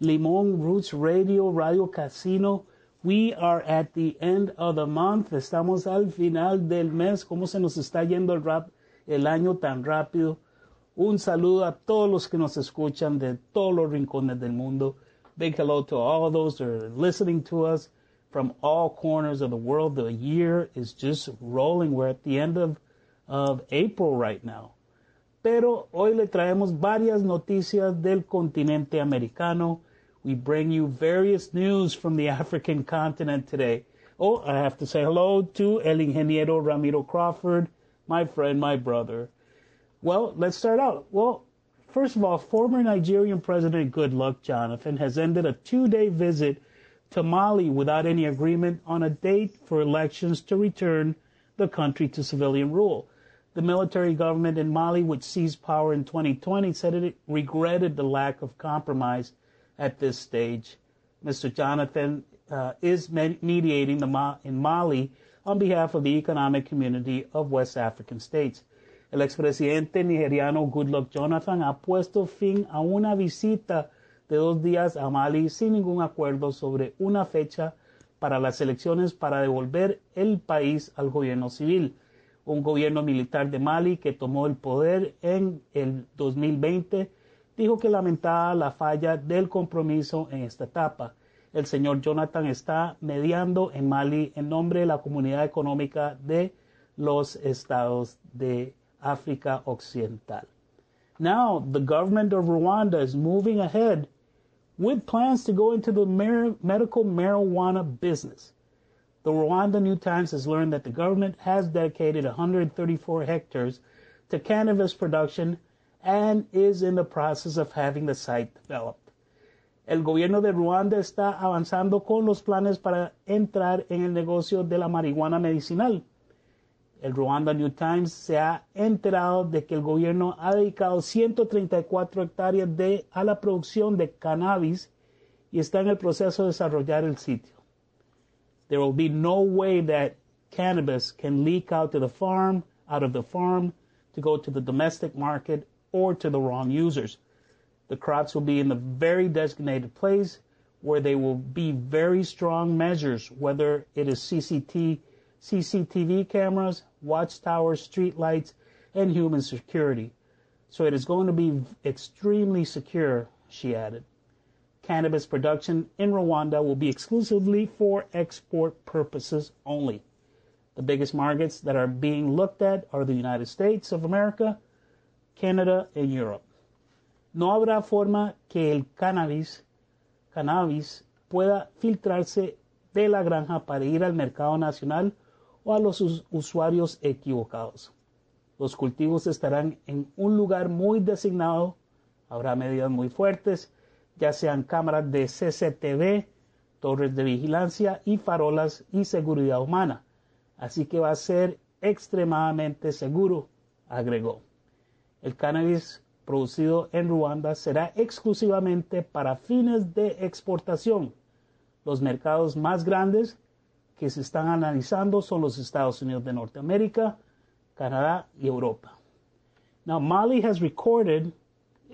Limón Roots Radio, Radio Casino. We are at the end of the month. Estamos al final del mes. ¿Cómo se nos está yendo el rap el año tan rápido? Un saludo a todos los que nos escuchan de todos los rincones del mundo. Big hello to all those that are listening to us from all corners of the world. The year is just rolling. We're at the end of, of April right now. Pero hoy le traemos varias noticias del continente americano. We bring you various news from the African continent today. Oh, I have to say hello to El Ingeniero Ramiro Crawford, my friend, my brother. Well, let's start out. Well, first of all, former Nigerian President Goodluck Jonathan has ended a two day visit to Mali without any agreement on a date for elections to return the country to civilian rule. The military government in Mali, which seized power in 2020, said it regretted the lack of compromise at this stage. Mr. Jonathan uh, is mediating the Ma- in Mali on behalf of the economic community of West African states. El expresidente nigeriano Goodluck Jonathan ha puesto fin a una visita de dos días a Mali sin ningún acuerdo sobre una fecha para las elecciones para devolver el país al gobierno civil. Un gobierno militar de Mali que tomó el poder en el 2020 dijo que lamentaba la falla del compromiso en esta etapa. el señor Jonathan está mediando en Mali en nombre de la Comunidad Económica de los Estados de África Occidental. Now, the government of Rwanda is moving ahead with plans to go into the medical marijuana business. The Rwanda New Times has learned that the government has dedicated 134 hectares to cannabis production and is in the process of having the site developed. El gobierno de Ruanda está avanzando con los planes para entrar en el negocio de la marihuana medicinal. El Rwanda New Times se ha enterado de que el gobierno ha dedicado 134 hectáreas de, a la producción de cannabis y está en el proceso de desarrollar el sitio. There will be no way that cannabis can leak out to the farm, out of the farm, to go to the domestic market or to the wrong users. The crops will be in the very designated place where they will be very strong measures, whether it is CCT, CCTV cameras, watchtowers, street lights, and human security. So it is going to be extremely secure, she added. Cannabis production in Rwanda will be exclusively for export purposes only. The biggest markets that are being looked at are the United States of America, Canada, and Europe. No habrá forma que el cannabis, cannabis pueda filtrarse de la granja para ir al mercado nacional o a los us- usuarios equivocados. Los cultivos estarán en un lugar muy designado, habrá medidas muy fuertes, ya sean cámaras de CCTV, torres de vigilancia y farolas y seguridad humana. Así que va a ser extremadamente seguro, agregó. El cannabis producido en Ruanda será exclusivamente para fines de exportación. Los mercados más grandes que se están analizando son los Estados Unidos de Norteamérica, Canadá y Europa. Now, Mali has recorded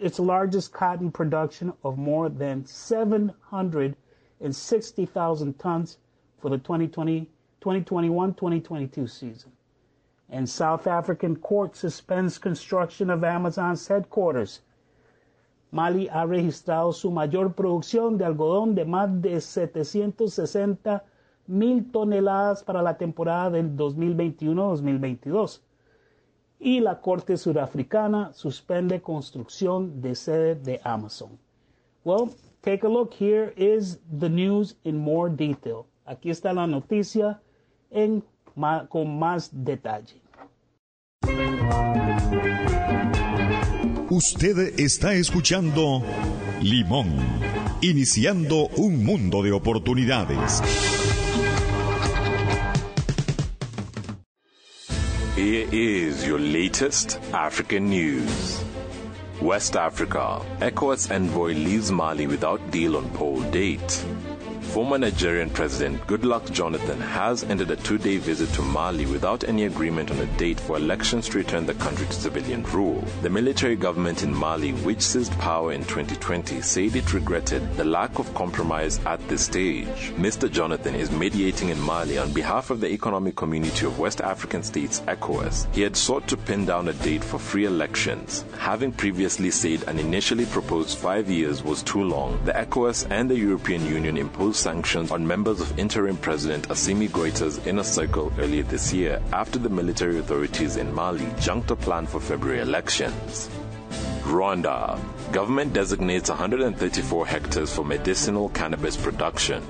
its largest cotton production of more than 760,000 tons for the 2020, 2021-2022 season. And South African court suspends construction of Amazon's headquarters. Mali ha registrado su mayor producción de algodón de más de 760 mil toneladas para la temporada del 2021-2022. Y la Corte Surafricana suspende construcción de sede de Amazon. Well, take a look. Here is the news in more detail. Aquí está la noticia en, con más detalle. Usted está escuchando Limón, iniciando un mundo de oportunidades. Here is your latest African news. West Africa. ECOWAS envoy leaves Mali without deal on poll date. Former Nigerian President Goodluck Jonathan has ended a two day visit to Mali without any agreement on a date for elections to return the country to civilian rule. The military government in Mali, which seized power in 2020, said it regretted the lack of compromise at this stage. Mr. Jonathan is mediating in Mali on behalf of the Economic Community of West African States, ECOWAS. He had sought to pin down a date for free elections, having previously said an initially proposed five years was too long. The ECOWAS and the European Union imposed sanctions on members of interim President Assimi Goita's inner circle earlier this year after the military authorities in Mali junked a plan for February elections. Rwanda. Government designates 134 hectares for medicinal cannabis production.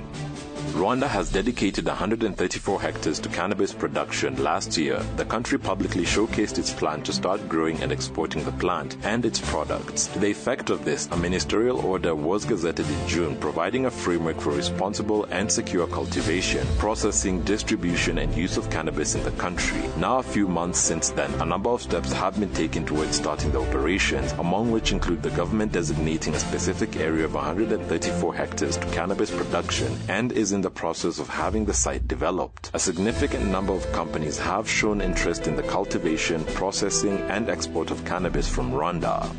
Rwanda has dedicated 134 hectares to cannabis production last year. The country publicly showcased its plan to start growing and exporting the plant and its products. To the effect of this, a ministerial order was gazetted in June providing a framework for responsible and secure cultivation, processing, distribution, and use of cannabis in the country. Now, a few months since then, a number of steps have been taken towards starting the operations, among which include the government designating a specific area of 134 hectares to cannabis production and is in the process of having the site developed. A significant number of companies have shown interest in the cultivation, processing, and export of cannabis from Rwanda.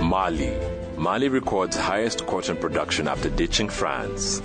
Mali. Mali records highest cotton production after ditching France.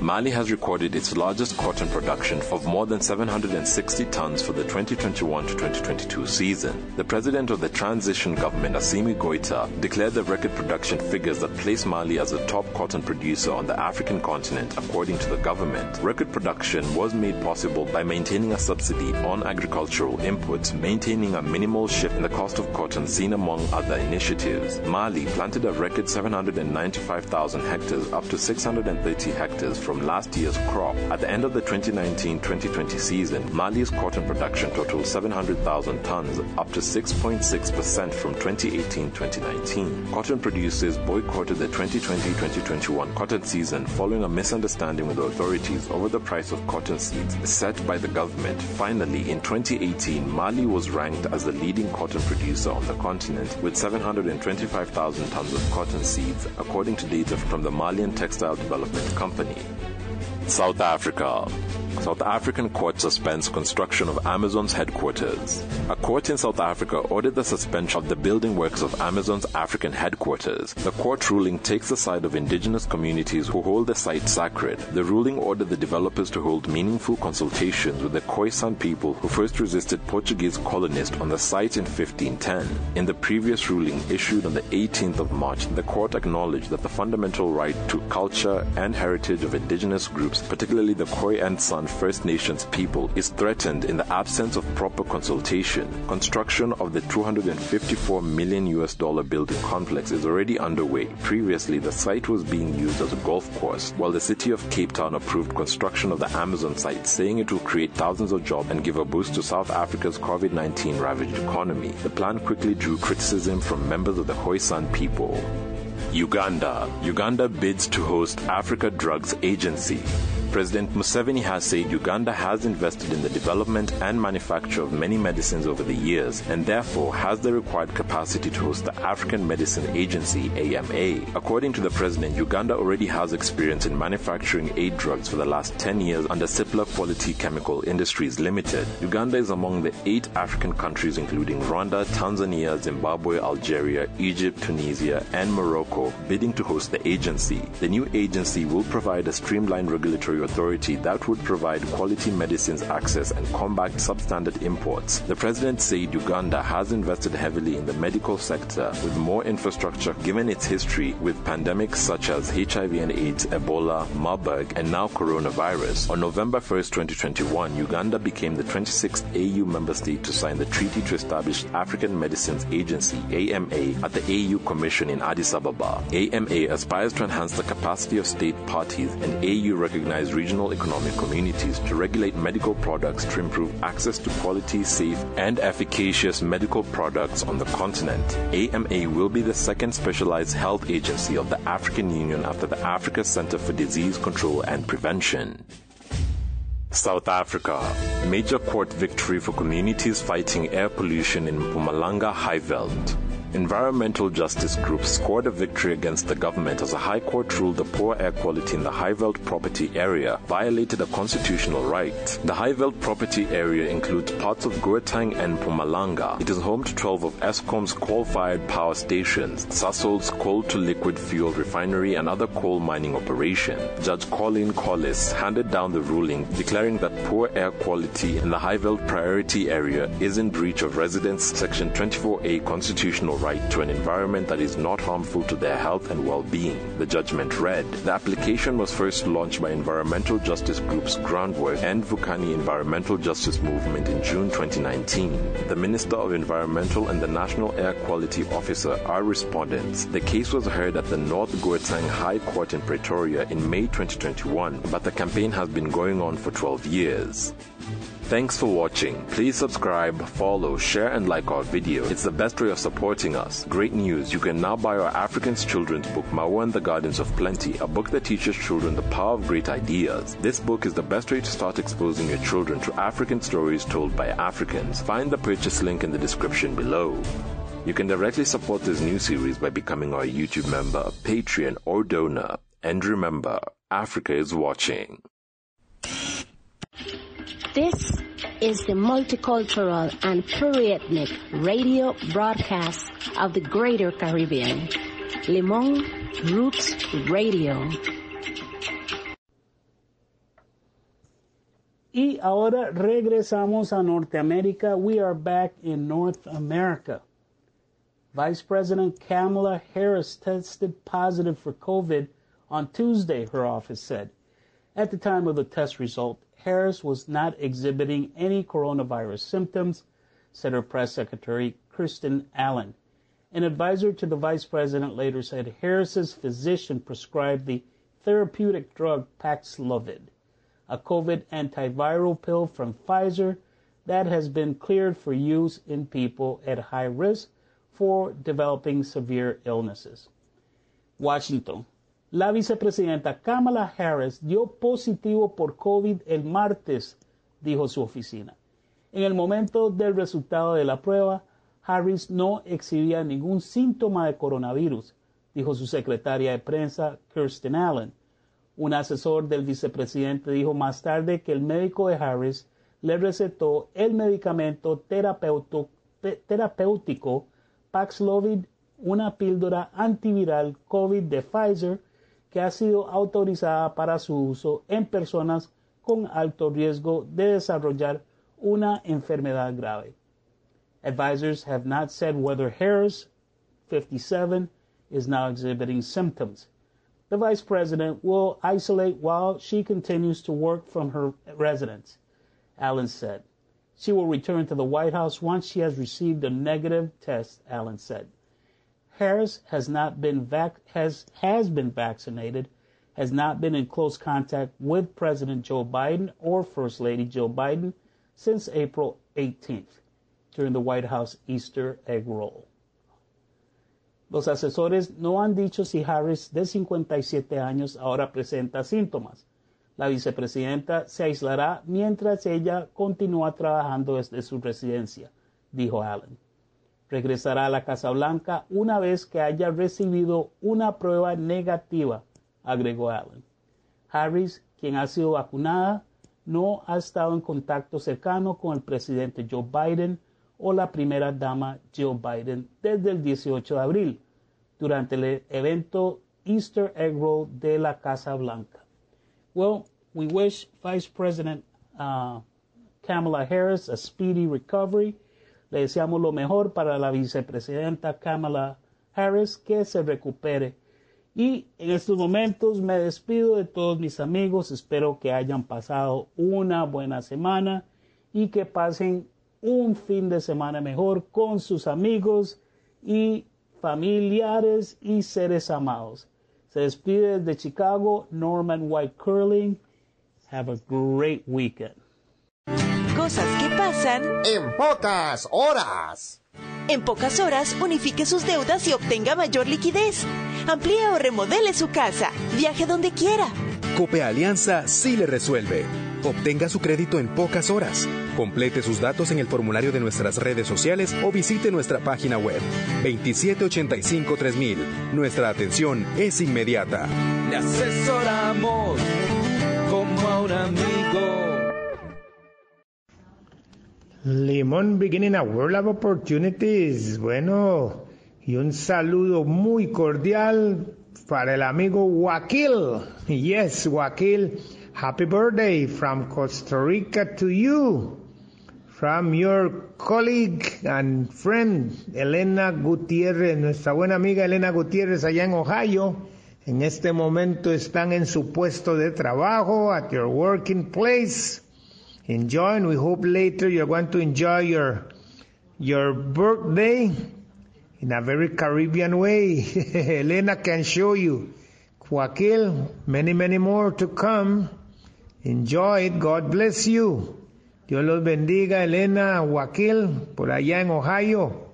Mali has recorded its largest cotton production of more than 760 tons for the 2021 to 2022 season. The president of the transition government, Assimi Goita, declared the record production figures that place Mali as the top cotton producer on the African continent, according to the government. Record production was made possible by maintaining a subsidy on agricultural inputs, maintaining a minimal shift in the cost of cotton seen among other initiatives. Mali planted a record 795,000 hectares up to 630 hectares from last year's crop. At the end of the 2019-2020 season, Mali's cotton production totaled 700,000 tons, up to 6.6% from 2018-2019. Cotton producers boycotted the 2020-2021 cotton season following a misunderstanding with the authorities over the price of cotton seeds set by the government. Finally, in 2018, Mali was ranked as the leading cotton producer on the continent with 725,000 tons of cotton seeds, according to data from the Malian Textile Development Company. South Africa. South African court suspends construction of Amazon's headquarters. A court in South Africa ordered the suspension of the building works of Amazon's African headquarters. The court ruling takes the side of indigenous communities who hold the site sacred. The ruling ordered the developers to hold meaningful consultations with the Khoisan people who first resisted Portuguese colonists on the site in 1510. In the previous ruling issued on the 18th of March, the court acknowledged that the fundamental right to culture and heritage of indigenous groups, particularly the Khoi and San First Nations people, is threatened in the absence of proper consultation. Construction of the 254 million US dollar building complex is already underway. Previously, the site was being used as a golf course, while the city of Cape Town approved construction of the Amazon site, saying it will create thousands of jobs and give a boost to South Africa's COVID 19 ravaged economy. The plan quickly drew criticism from members of the Khoisan people. Uganda. Uganda bids to host Africa Drugs Agency. President Museveni has said Uganda has invested in the development and manufacture of many medicines over the years and therefore has the required capacity to host the African Medicine Agency AMA. According to the president, Uganda already has experience in manufacturing aid drugs for the last 10 years under Cipla Quality Chemical Industries Limited. Uganda is among the eight African countries including Rwanda, Tanzania, Zimbabwe, Algeria, Egypt, Tunisia, and Morocco bidding to host the agency. The new agency will provide a streamlined regulatory authority that would provide quality medicines access and combat substandard imports. The president said Uganda has invested heavily in the medical sector with more infrastructure given its history with pandemics such as HIV and AIDS, Ebola, Marburg, and now coronavirus. On November 1st, 2021, Uganda became the 26th AU member state to sign the treaty to establish African Medicines Agency AMA at the AU Commission in Addis Ababa. AMA aspires to enhance the capacity of state parties and AU recognized regional economic communities to regulate medical products to improve access to quality, safe, and efficacious medical products on the continent. AMA will be the second specialized health agency of the African Union after the Africa Center for Disease Control and Prevention. South Africa. Major court victory for communities fighting air pollution in Mpumalanga Highveld. Environmental justice groups scored a victory against the government as a high court ruled the poor air quality in the Highveld property area violated a constitutional right. The Highveld property area includes parts of Gauteng and Mpumalanga. It is home to 12 of Eskom's coal-fired power stations, Sasol's coal-to-liquid fuel refinery, and other coal mining operations. Judge Colin Collis handed down the ruling declaring that poor air quality in the Highveld priority area is in breach of Residents Section 24A constitutional right to an environment that is not harmful to their health and well-being. The judgment read, the application was first launched by environmental justice groups Groundwork and Vukani Environmental Justice Movement in June 2019. The Minister of Environmental and the National Air Quality Officer are respondents. The case was heard at the North Gauteng High Court in Pretoria in May 2021, but the campaign has been going on for 12 years. Thanks for watching. Please subscribe, follow, share, and like our video. It's the best way of supporting us. Great news, you can now buy our Africans children's book, Mawa and the Gardens of Plenty, a book that teaches children the power of great ideas. This book is the best way to start exposing your children to African stories told by Africans. Find the purchase link in the description below. You can directly support this new series by becoming our YouTube member, Patreon, or donor. And remember, Africa is watching. This is the multicultural and pluriethnic radio broadcast of the Greater Caribbean. Limon Roots Radio. Y ahora regresamos a Norteamérica. We are back in North America. Vice President Kamala Harris tested positive for COVID on Tuesday, her office said. At the time of the test result, Harris was not exhibiting any coronavirus symptoms, said her press secretary, Kristen Allen. An advisor to the vice president later said Harris's physician prescribed the therapeutic drug Paxlovid, a COVID antiviral pill from Pfizer that has been cleared for use in people at high risk for developing severe illnesses. Washington. La vicepresidenta Kamala Harris dio positivo por COVID el martes, dijo su oficina. En el momento del resultado de la prueba, Harris no exhibía ningún síntoma de coronavirus, dijo su secretaria de prensa, Kirsten Allen. Un asesor del vicepresidente dijo más tarde que el médico de Harris le recetó el medicamento terapéutico Paxlovid, una píldora antiviral COVID de Pfizer que ha sido autorizada para su uso en personas con alto riesgo de desarrollar una enfermedad grave. Advisors have not said whether Harris, 57, is now exhibiting symptoms. The vice president will isolate while she continues to work from her residence, Allen said. She will return to the White House once she has received a negative test, Allen said. Harris has not been vac- has has been vaccinated, has not been in close contact with President Joe Biden or First Lady Jill Biden since April 18th during the White House Easter egg roll. Los asesores no han dicho si Harris, de 57 años, ahora presenta síntomas. La vicepresidenta se aislará mientras ella continúa trabajando desde su residencia, dijo Allen. Regresará a la Casa Blanca una vez que haya recibido una prueba negativa, agregó Allen. Harris, quien ha sido vacunada, no ha estado en contacto cercano con el presidente Joe Biden o la primera dama Jill Biden desde el 18 de abril, durante el evento Easter Egg Roll de la Casa Blanca. Well, we wish Vice President uh, Kamala Harris a speedy recovery. Le deseamos lo mejor para la vicepresidenta Kamala Harris, que se recupere. Y en estos momentos me despido de todos mis amigos. Espero que hayan pasado una buena semana y que pasen un fin de semana mejor con sus amigos y familiares y seres amados. Se despide desde Chicago Norman White Curling. Have a great weekend. Cosas que pasan en pocas horas. En pocas horas, unifique sus deudas y obtenga mayor liquidez. Amplíe o remodele su casa. Viaje donde quiera. Cope Alianza sí le resuelve. Obtenga su crédito en pocas horas. Complete sus datos en el formulario de nuestras redes sociales o visite nuestra página web 2785-3000. Nuestra atención es inmediata. Le asesoramos como a un amigo. Limón beginning a world of opportunities. Bueno, y un saludo muy cordial para el amigo Wakil. Yes, Wakil, happy birthday from Costa Rica to you. From your colleague and friend Elena Gutiérrez, nuestra buena amiga Elena Gutiérrez allá en Ohio. En este momento están en su puesto de trabajo, at your working place. Enjoy, and we hope later you're going to enjoy your your birthday in a very Caribbean way. *laughs* Elena can show you. Joaquil, many, many more to come. Enjoy it. God bless you. Dios los bendiga, Elena, Joaquil, por allá en Ohio.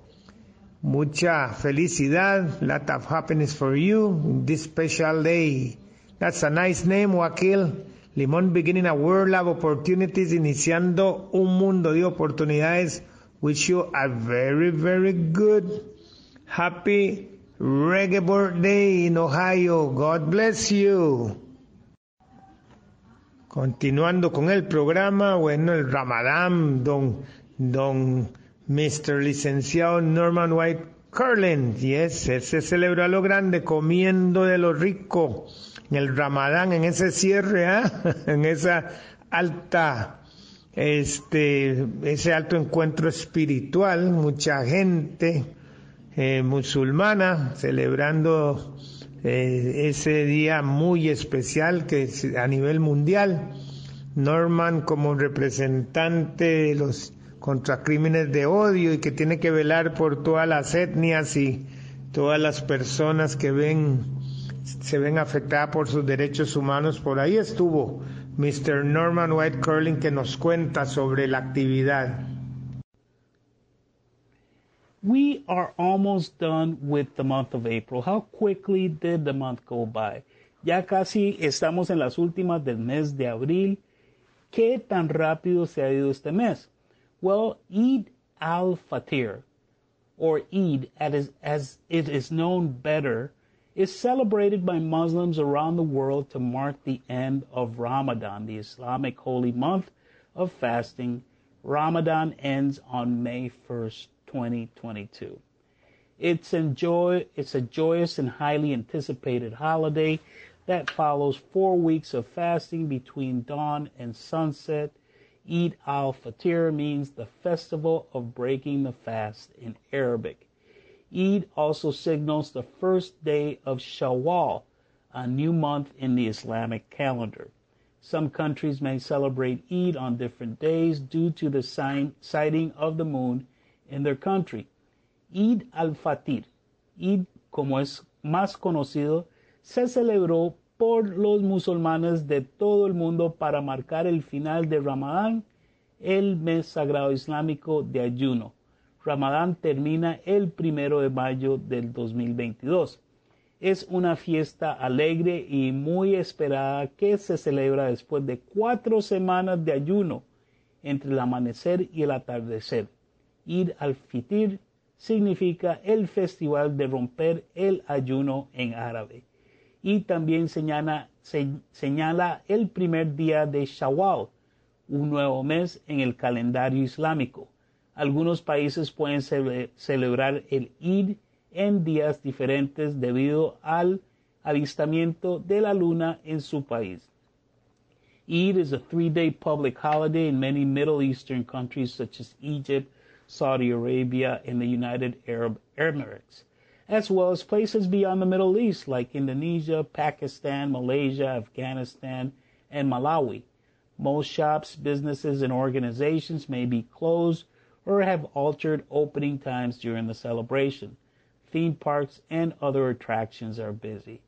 Mucha felicidad, lot of happiness for you in this special day. That's a nice name, Joaquil. Limón beginning a world of opportunities, iniciando un mundo de oportunidades. Wish you a very, very good, happy reggae birthday in Ohio. God bless you. Continuando con el programa, bueno, el Ramadán, don, don Mr. Licenciado Norman White Curlin, yes, él se celebró a lo grande comiendo de lo rico en el Ramadán, en ese cierre, ¿ah? *laughs* en esa alta este, ese alto encuentro espiritual, mucha gente eh, musulmana celebrando eh, ese día muy especial que es a nivel mundial. Norman como representante de los contracrímenes de odio y que tiene que velar por todas las etnias y todas las personas que ven se ven afectadas por sus derechos humanos. Por ahí estuvo Mr. Norman White Curling que nos cuenta sobre la actividad. We are almost done with the month of April. How quickly did the month go by? Ya casi estamos en las últimas del mes de abril. ¿Qué tan rápido se ha ido este mes? Well, Eid al-Fatir, or Eid as, as it is known better, is celebrated by Muslims around the world to mark the end of Ramadan, the Islamic holy month of fasting. Ramadan ends on May 1st, 2022. It's, enjoy, it's a joyous and highly anticipated holiday that follows four weeks of fasting between dawn and sunset. Eid al-Fitr means the festival of breaking the fast in Arabic. Eid also signals the first day of Shawwal, a new month in the Islamic calendar. Some countries may celebrate Eid on different days due to the sign, sighting of the moon in their country. Eid al-Fatir, Eid como es más conocido, se celebró por los musulmanes de todo el mundo para marcar el final de Ramadán, el mes sagrado islámico de ayuno. Ramadán termina el primero de mayo del 2022. Es una fiesta alegre y muy esperada que se celebra después de cuatro semanas de ayuno entre el amanecer y el atardecer. Ir al fitir significa el festival de romper el ayuno en árabe y también señala, se, señala el primer día de Shawwal, un nuevo mes en el calendario islámico. Algunos países pueden cele celebrar el Eid en días diferentes debido al avistamiento de la luna en su país. Eid is a three-day public holiday in many Middle Eastern countries such as Egypt, Saudi Arabia, and the United Arab Emirates, as well as places beyond the Middle East like Indonesia, Pakistan, Malaysia, Afghanistan, and Malawi. Most shops, businesses, and organizations may be closed or have altered opening times during the celebration. Theme parks and other attractions are busy.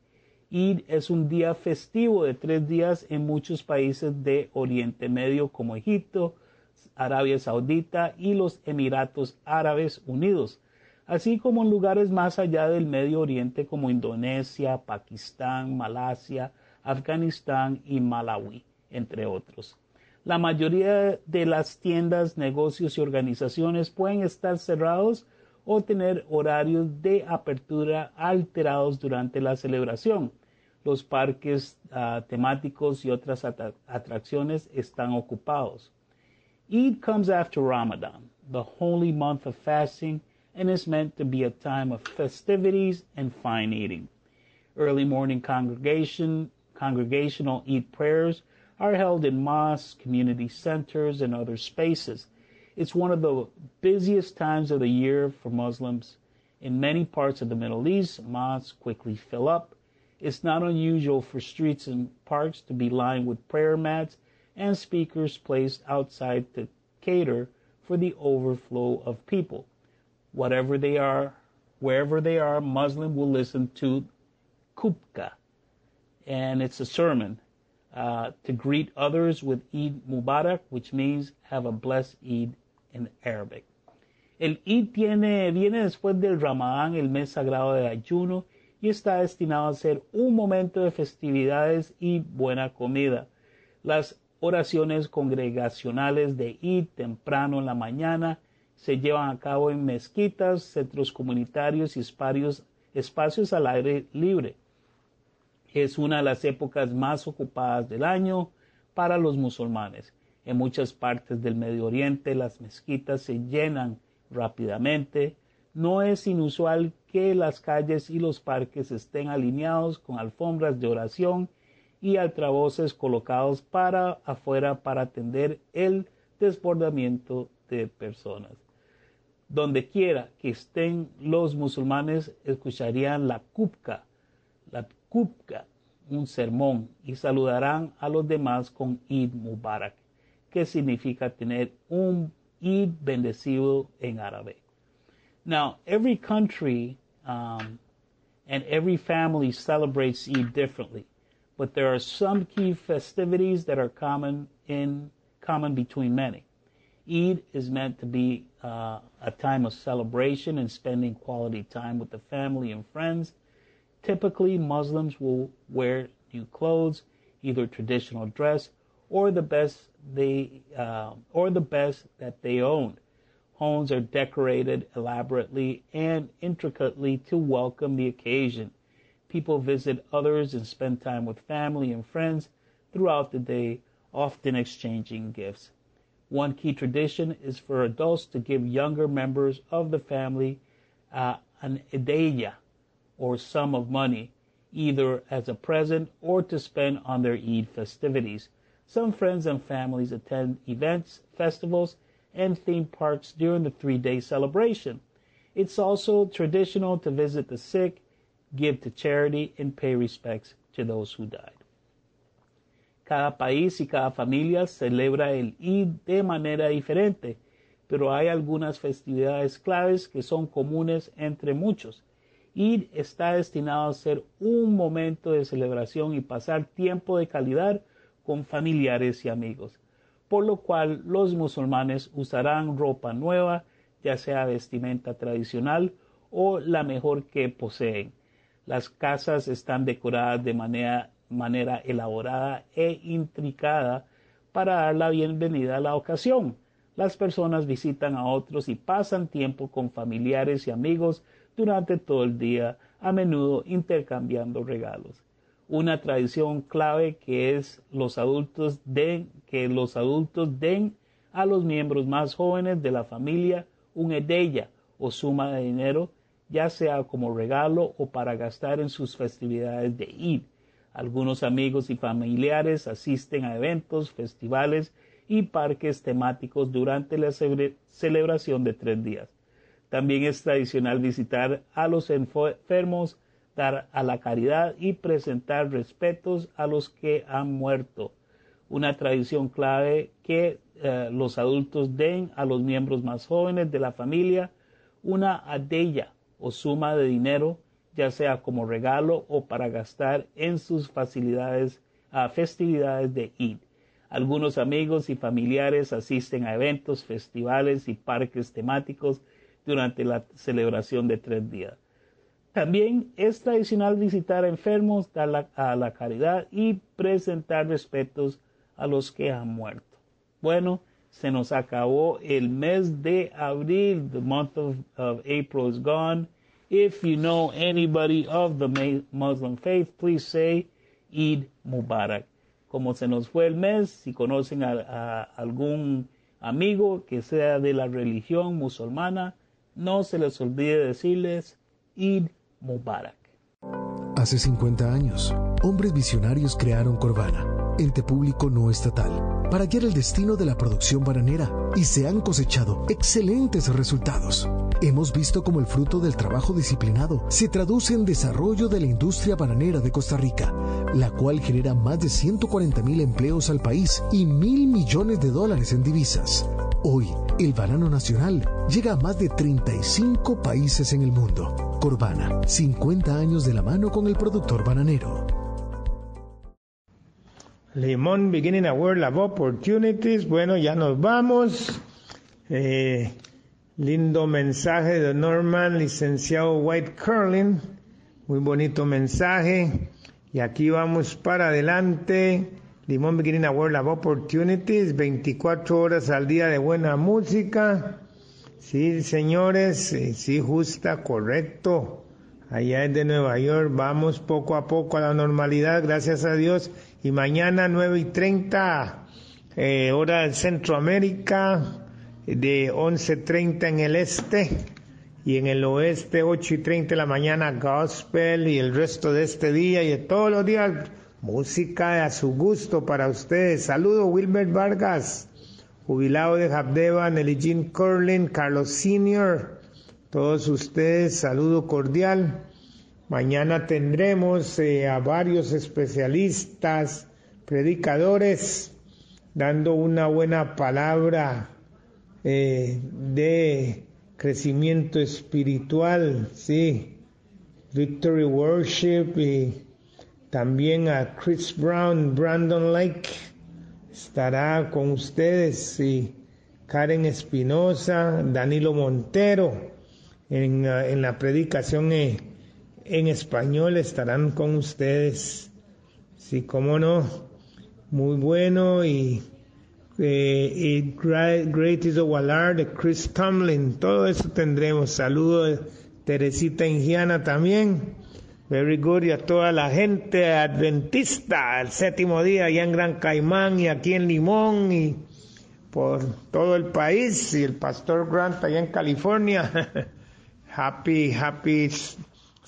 Eid es un día festivo de tres días en muchos países de Oriente Medio como Egipto, Arabia Saudita y los Emiratos Árabes Unidos, así como en lugares más allá del Medio Oriente como Indonesia, Pakistán, Malasia, Afganistán y Malawi, entre otros. La mayoría de las tiendas, negocios y organizaciones pueden estar cerrados o tener horarios de apertura alterados durante la celebración. Los parques uh, temáticos y otras atracciones están ocupados. Eid comes after Ramadan, the holy month of fasting, and is meant to be a time of festivities and fine eating. Early morning congregation, congregational Eid prayers are held in mosques, community centers, and other spaces. It's one of the busiest times of the year for Muslims. In many parts of the Middle East, mosques quickly fill up. It's not unusual for streets and parks to be lined with prayer mats and speakers placed outside to cater for the overflow of people. Whatever they are, wherever they are, Muslim will listen to kubka, and it's a sermon uh, to greet others with Eid Mubarak, which means have a blessed Eid in Arabic. El Eid tiene, viene después del Ramadán, el mes sagrado de ayuno, y está destinado a ser un momento de festividades y buena comida. Las oraciones congregacionales de Eid temprano en la mañana se llevan a cabo en mezquitas, centros comunitarios y espacios, espacios al aire libre. Es una de las épocas más ocupadas del año para los musulmanes. En muchas partes del Medio Oriente las mezquitas se llenan rápidamente. No es inusual que las calles y los parques estén alineados con alfombras de oración y altavoces colocados para afuera para atender el desbordamiento de personas. Donde quiera que estén los musulmanes, escucharían la kubka, la kubka, un sermón, y saludarán a los demás con Eid Mubarak, que significa tener un Eid bendecido en árabe. Now, every country um, and every family celebrates Eid differently, but there are some key festivities that are common in common between many. Eid is meant to be uh, a time of celebration and spending quality time with the family and friends. Typically, Muslims will wear new clothes, either traditional dress or the best they uh, or the best that they own. Homes are decorated elaborately and intricately to welcome the occasion. People visit others and spend time with family and friends throughout the day, often exchanging gifts. One key tradition is for adults to give younger members of the family uh, an ideya, or sum of money, either as a present or to spend on their Eid festivities. Some friends and families attend events, festivals, and theme parks during the three day celebration. It's also traditional to visit the sick, give to charity, and pay respects to those who died. Cada país y cada familia celebra el Eid de manera diferente, pero hay algunas festividades claves que son comunes entre muchos. Eid está destinado a ser un momento de celebración y pasar tiempo de calidad con familiares y amigos, por lo cual los musulmanes usarán ropa nueva, ya sea vestimenta tradicional o la mejor que poseen. Las casas están decoradas de manera, manera elaborada e intricada para dar la bienvenida a la ocasión. Las personas visitan a otros y pasan tiempo con familiares y amigos durante todo el día, a menudo intercambiando regalos. Una tradición clave que es los adultos den, que los adultos den a los miembros más jóvenes de la familia un edeya o suma de dinero, ya sea como regalo o para gastar en sus festividades de Eid. Algunos amigos y familiares asisten a eventos, festivales y parques temáticos durante la celebración de tres días. También es tradicional visitar a los enfermos, dar a la caridad y presentar respetos a los que han muerto. Una tradición clave que eh, los adultos den a los miembros más jóvenes de la familia una adeya o suma de dinero, ya sea como regalo o para gastar en sus facilidades, a festividades de Eid. Algunos amigos y familiares asisten a eventos, festivales y parques temáticos durante la celebración de tres días. También es tradicional visitar a enfermos, a la caridad y presentar respetos a los que han muerto. Bueno, se nos acabó el mes de abril. The month of, of April is gone. If you know anybody of the Muslim faith, please say Eid Mubarak. Como se nos fue el mes, si conocen a, algún amigo que sea de la religión musulmana, no se les olvide decirles Eid Mubarak. Hace 50 años, hombres visionarios crearon Corvana, ente público no estatal, para guiar el destino de la producción bananera y se han cosechado excelentes resultados. Hemos visto cómo el fruto del trabajo disciplinado se traduce en desarrollo de la industria bananera de Costa Rica, la cual genera más de 140 mil empleos al país y mil millones de dólares en divisas. Hoy, el banano nacional llega a más de 35 países en el mundo. Corvana, 50 años de la mano con el productor bananero. Limón Beginning a World of Opportunities. Bueno, ya nos vamos. Eh, lindo mensaje de Norman, licenciado White Curling. Muy bonito mensaje. Y aquí vamos para adelante. Limón Beginning a World of Opportunities. 24 horas al día de buena música. Sí, señores, sí, sí, justa, correcto. Allá es de Nueva York, vamos poco a poco a la normalidad, gracias a Dios. Y mañana 9 y 30, eh, hora del Centroamérica, de 11.30 en el este y en el oeste 8 y 30 de la mañana gospel y el resto de este día y de todos los días música a su gusto para ustedes. Saludo Wilmer Vargas. jubilado de Habdeba, Nelly Jean Curlin, Carlos Senior, todos ustedes, saludo cordial. Mañana tendremos eh, a varios especialistas, predicadores, dando una buena palabra eh, de crecimiento espiritual, sí, Victory Worship y también a Chris Brown, Brandon Lake estará con ustedes y Karen Espinosa, Danilo Montero en, en la predicación en, en español estarán con ustedes. Sí, cómo no, muy bueno y eh, y Great, is the Walar de Chris Tomlin, todo eso tendremos. Saludos Teresita Ingiana también. Very good. Y a toda la gente adventista, el séptimo día allá en Gran Caimán y aquí en Limón y por todo el país. Y el pastor Grant allá en California. *laughs* happy, happy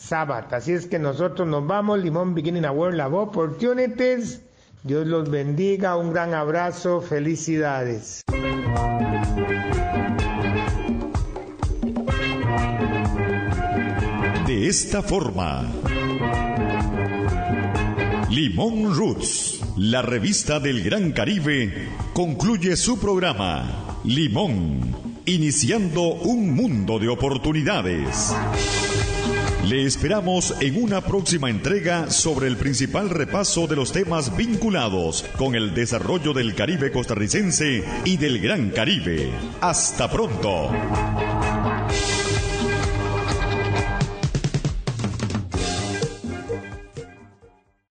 Sabbath. Así es que nosotros nos vamos. Limón beginning a world of opportunities. Dios los bendiga, un gran abrazo, felicidades. De esta forma, Limón Roots, la revista del Gran Caribe, concluye su programa Limón, iniciando un mundo de oportunidades. Le esperamos en una próxima entrega sobre el principal repaso de los temas vinculados con el desarrollo del Caribe costarricense y del Gran Caribe. Hasta pronto.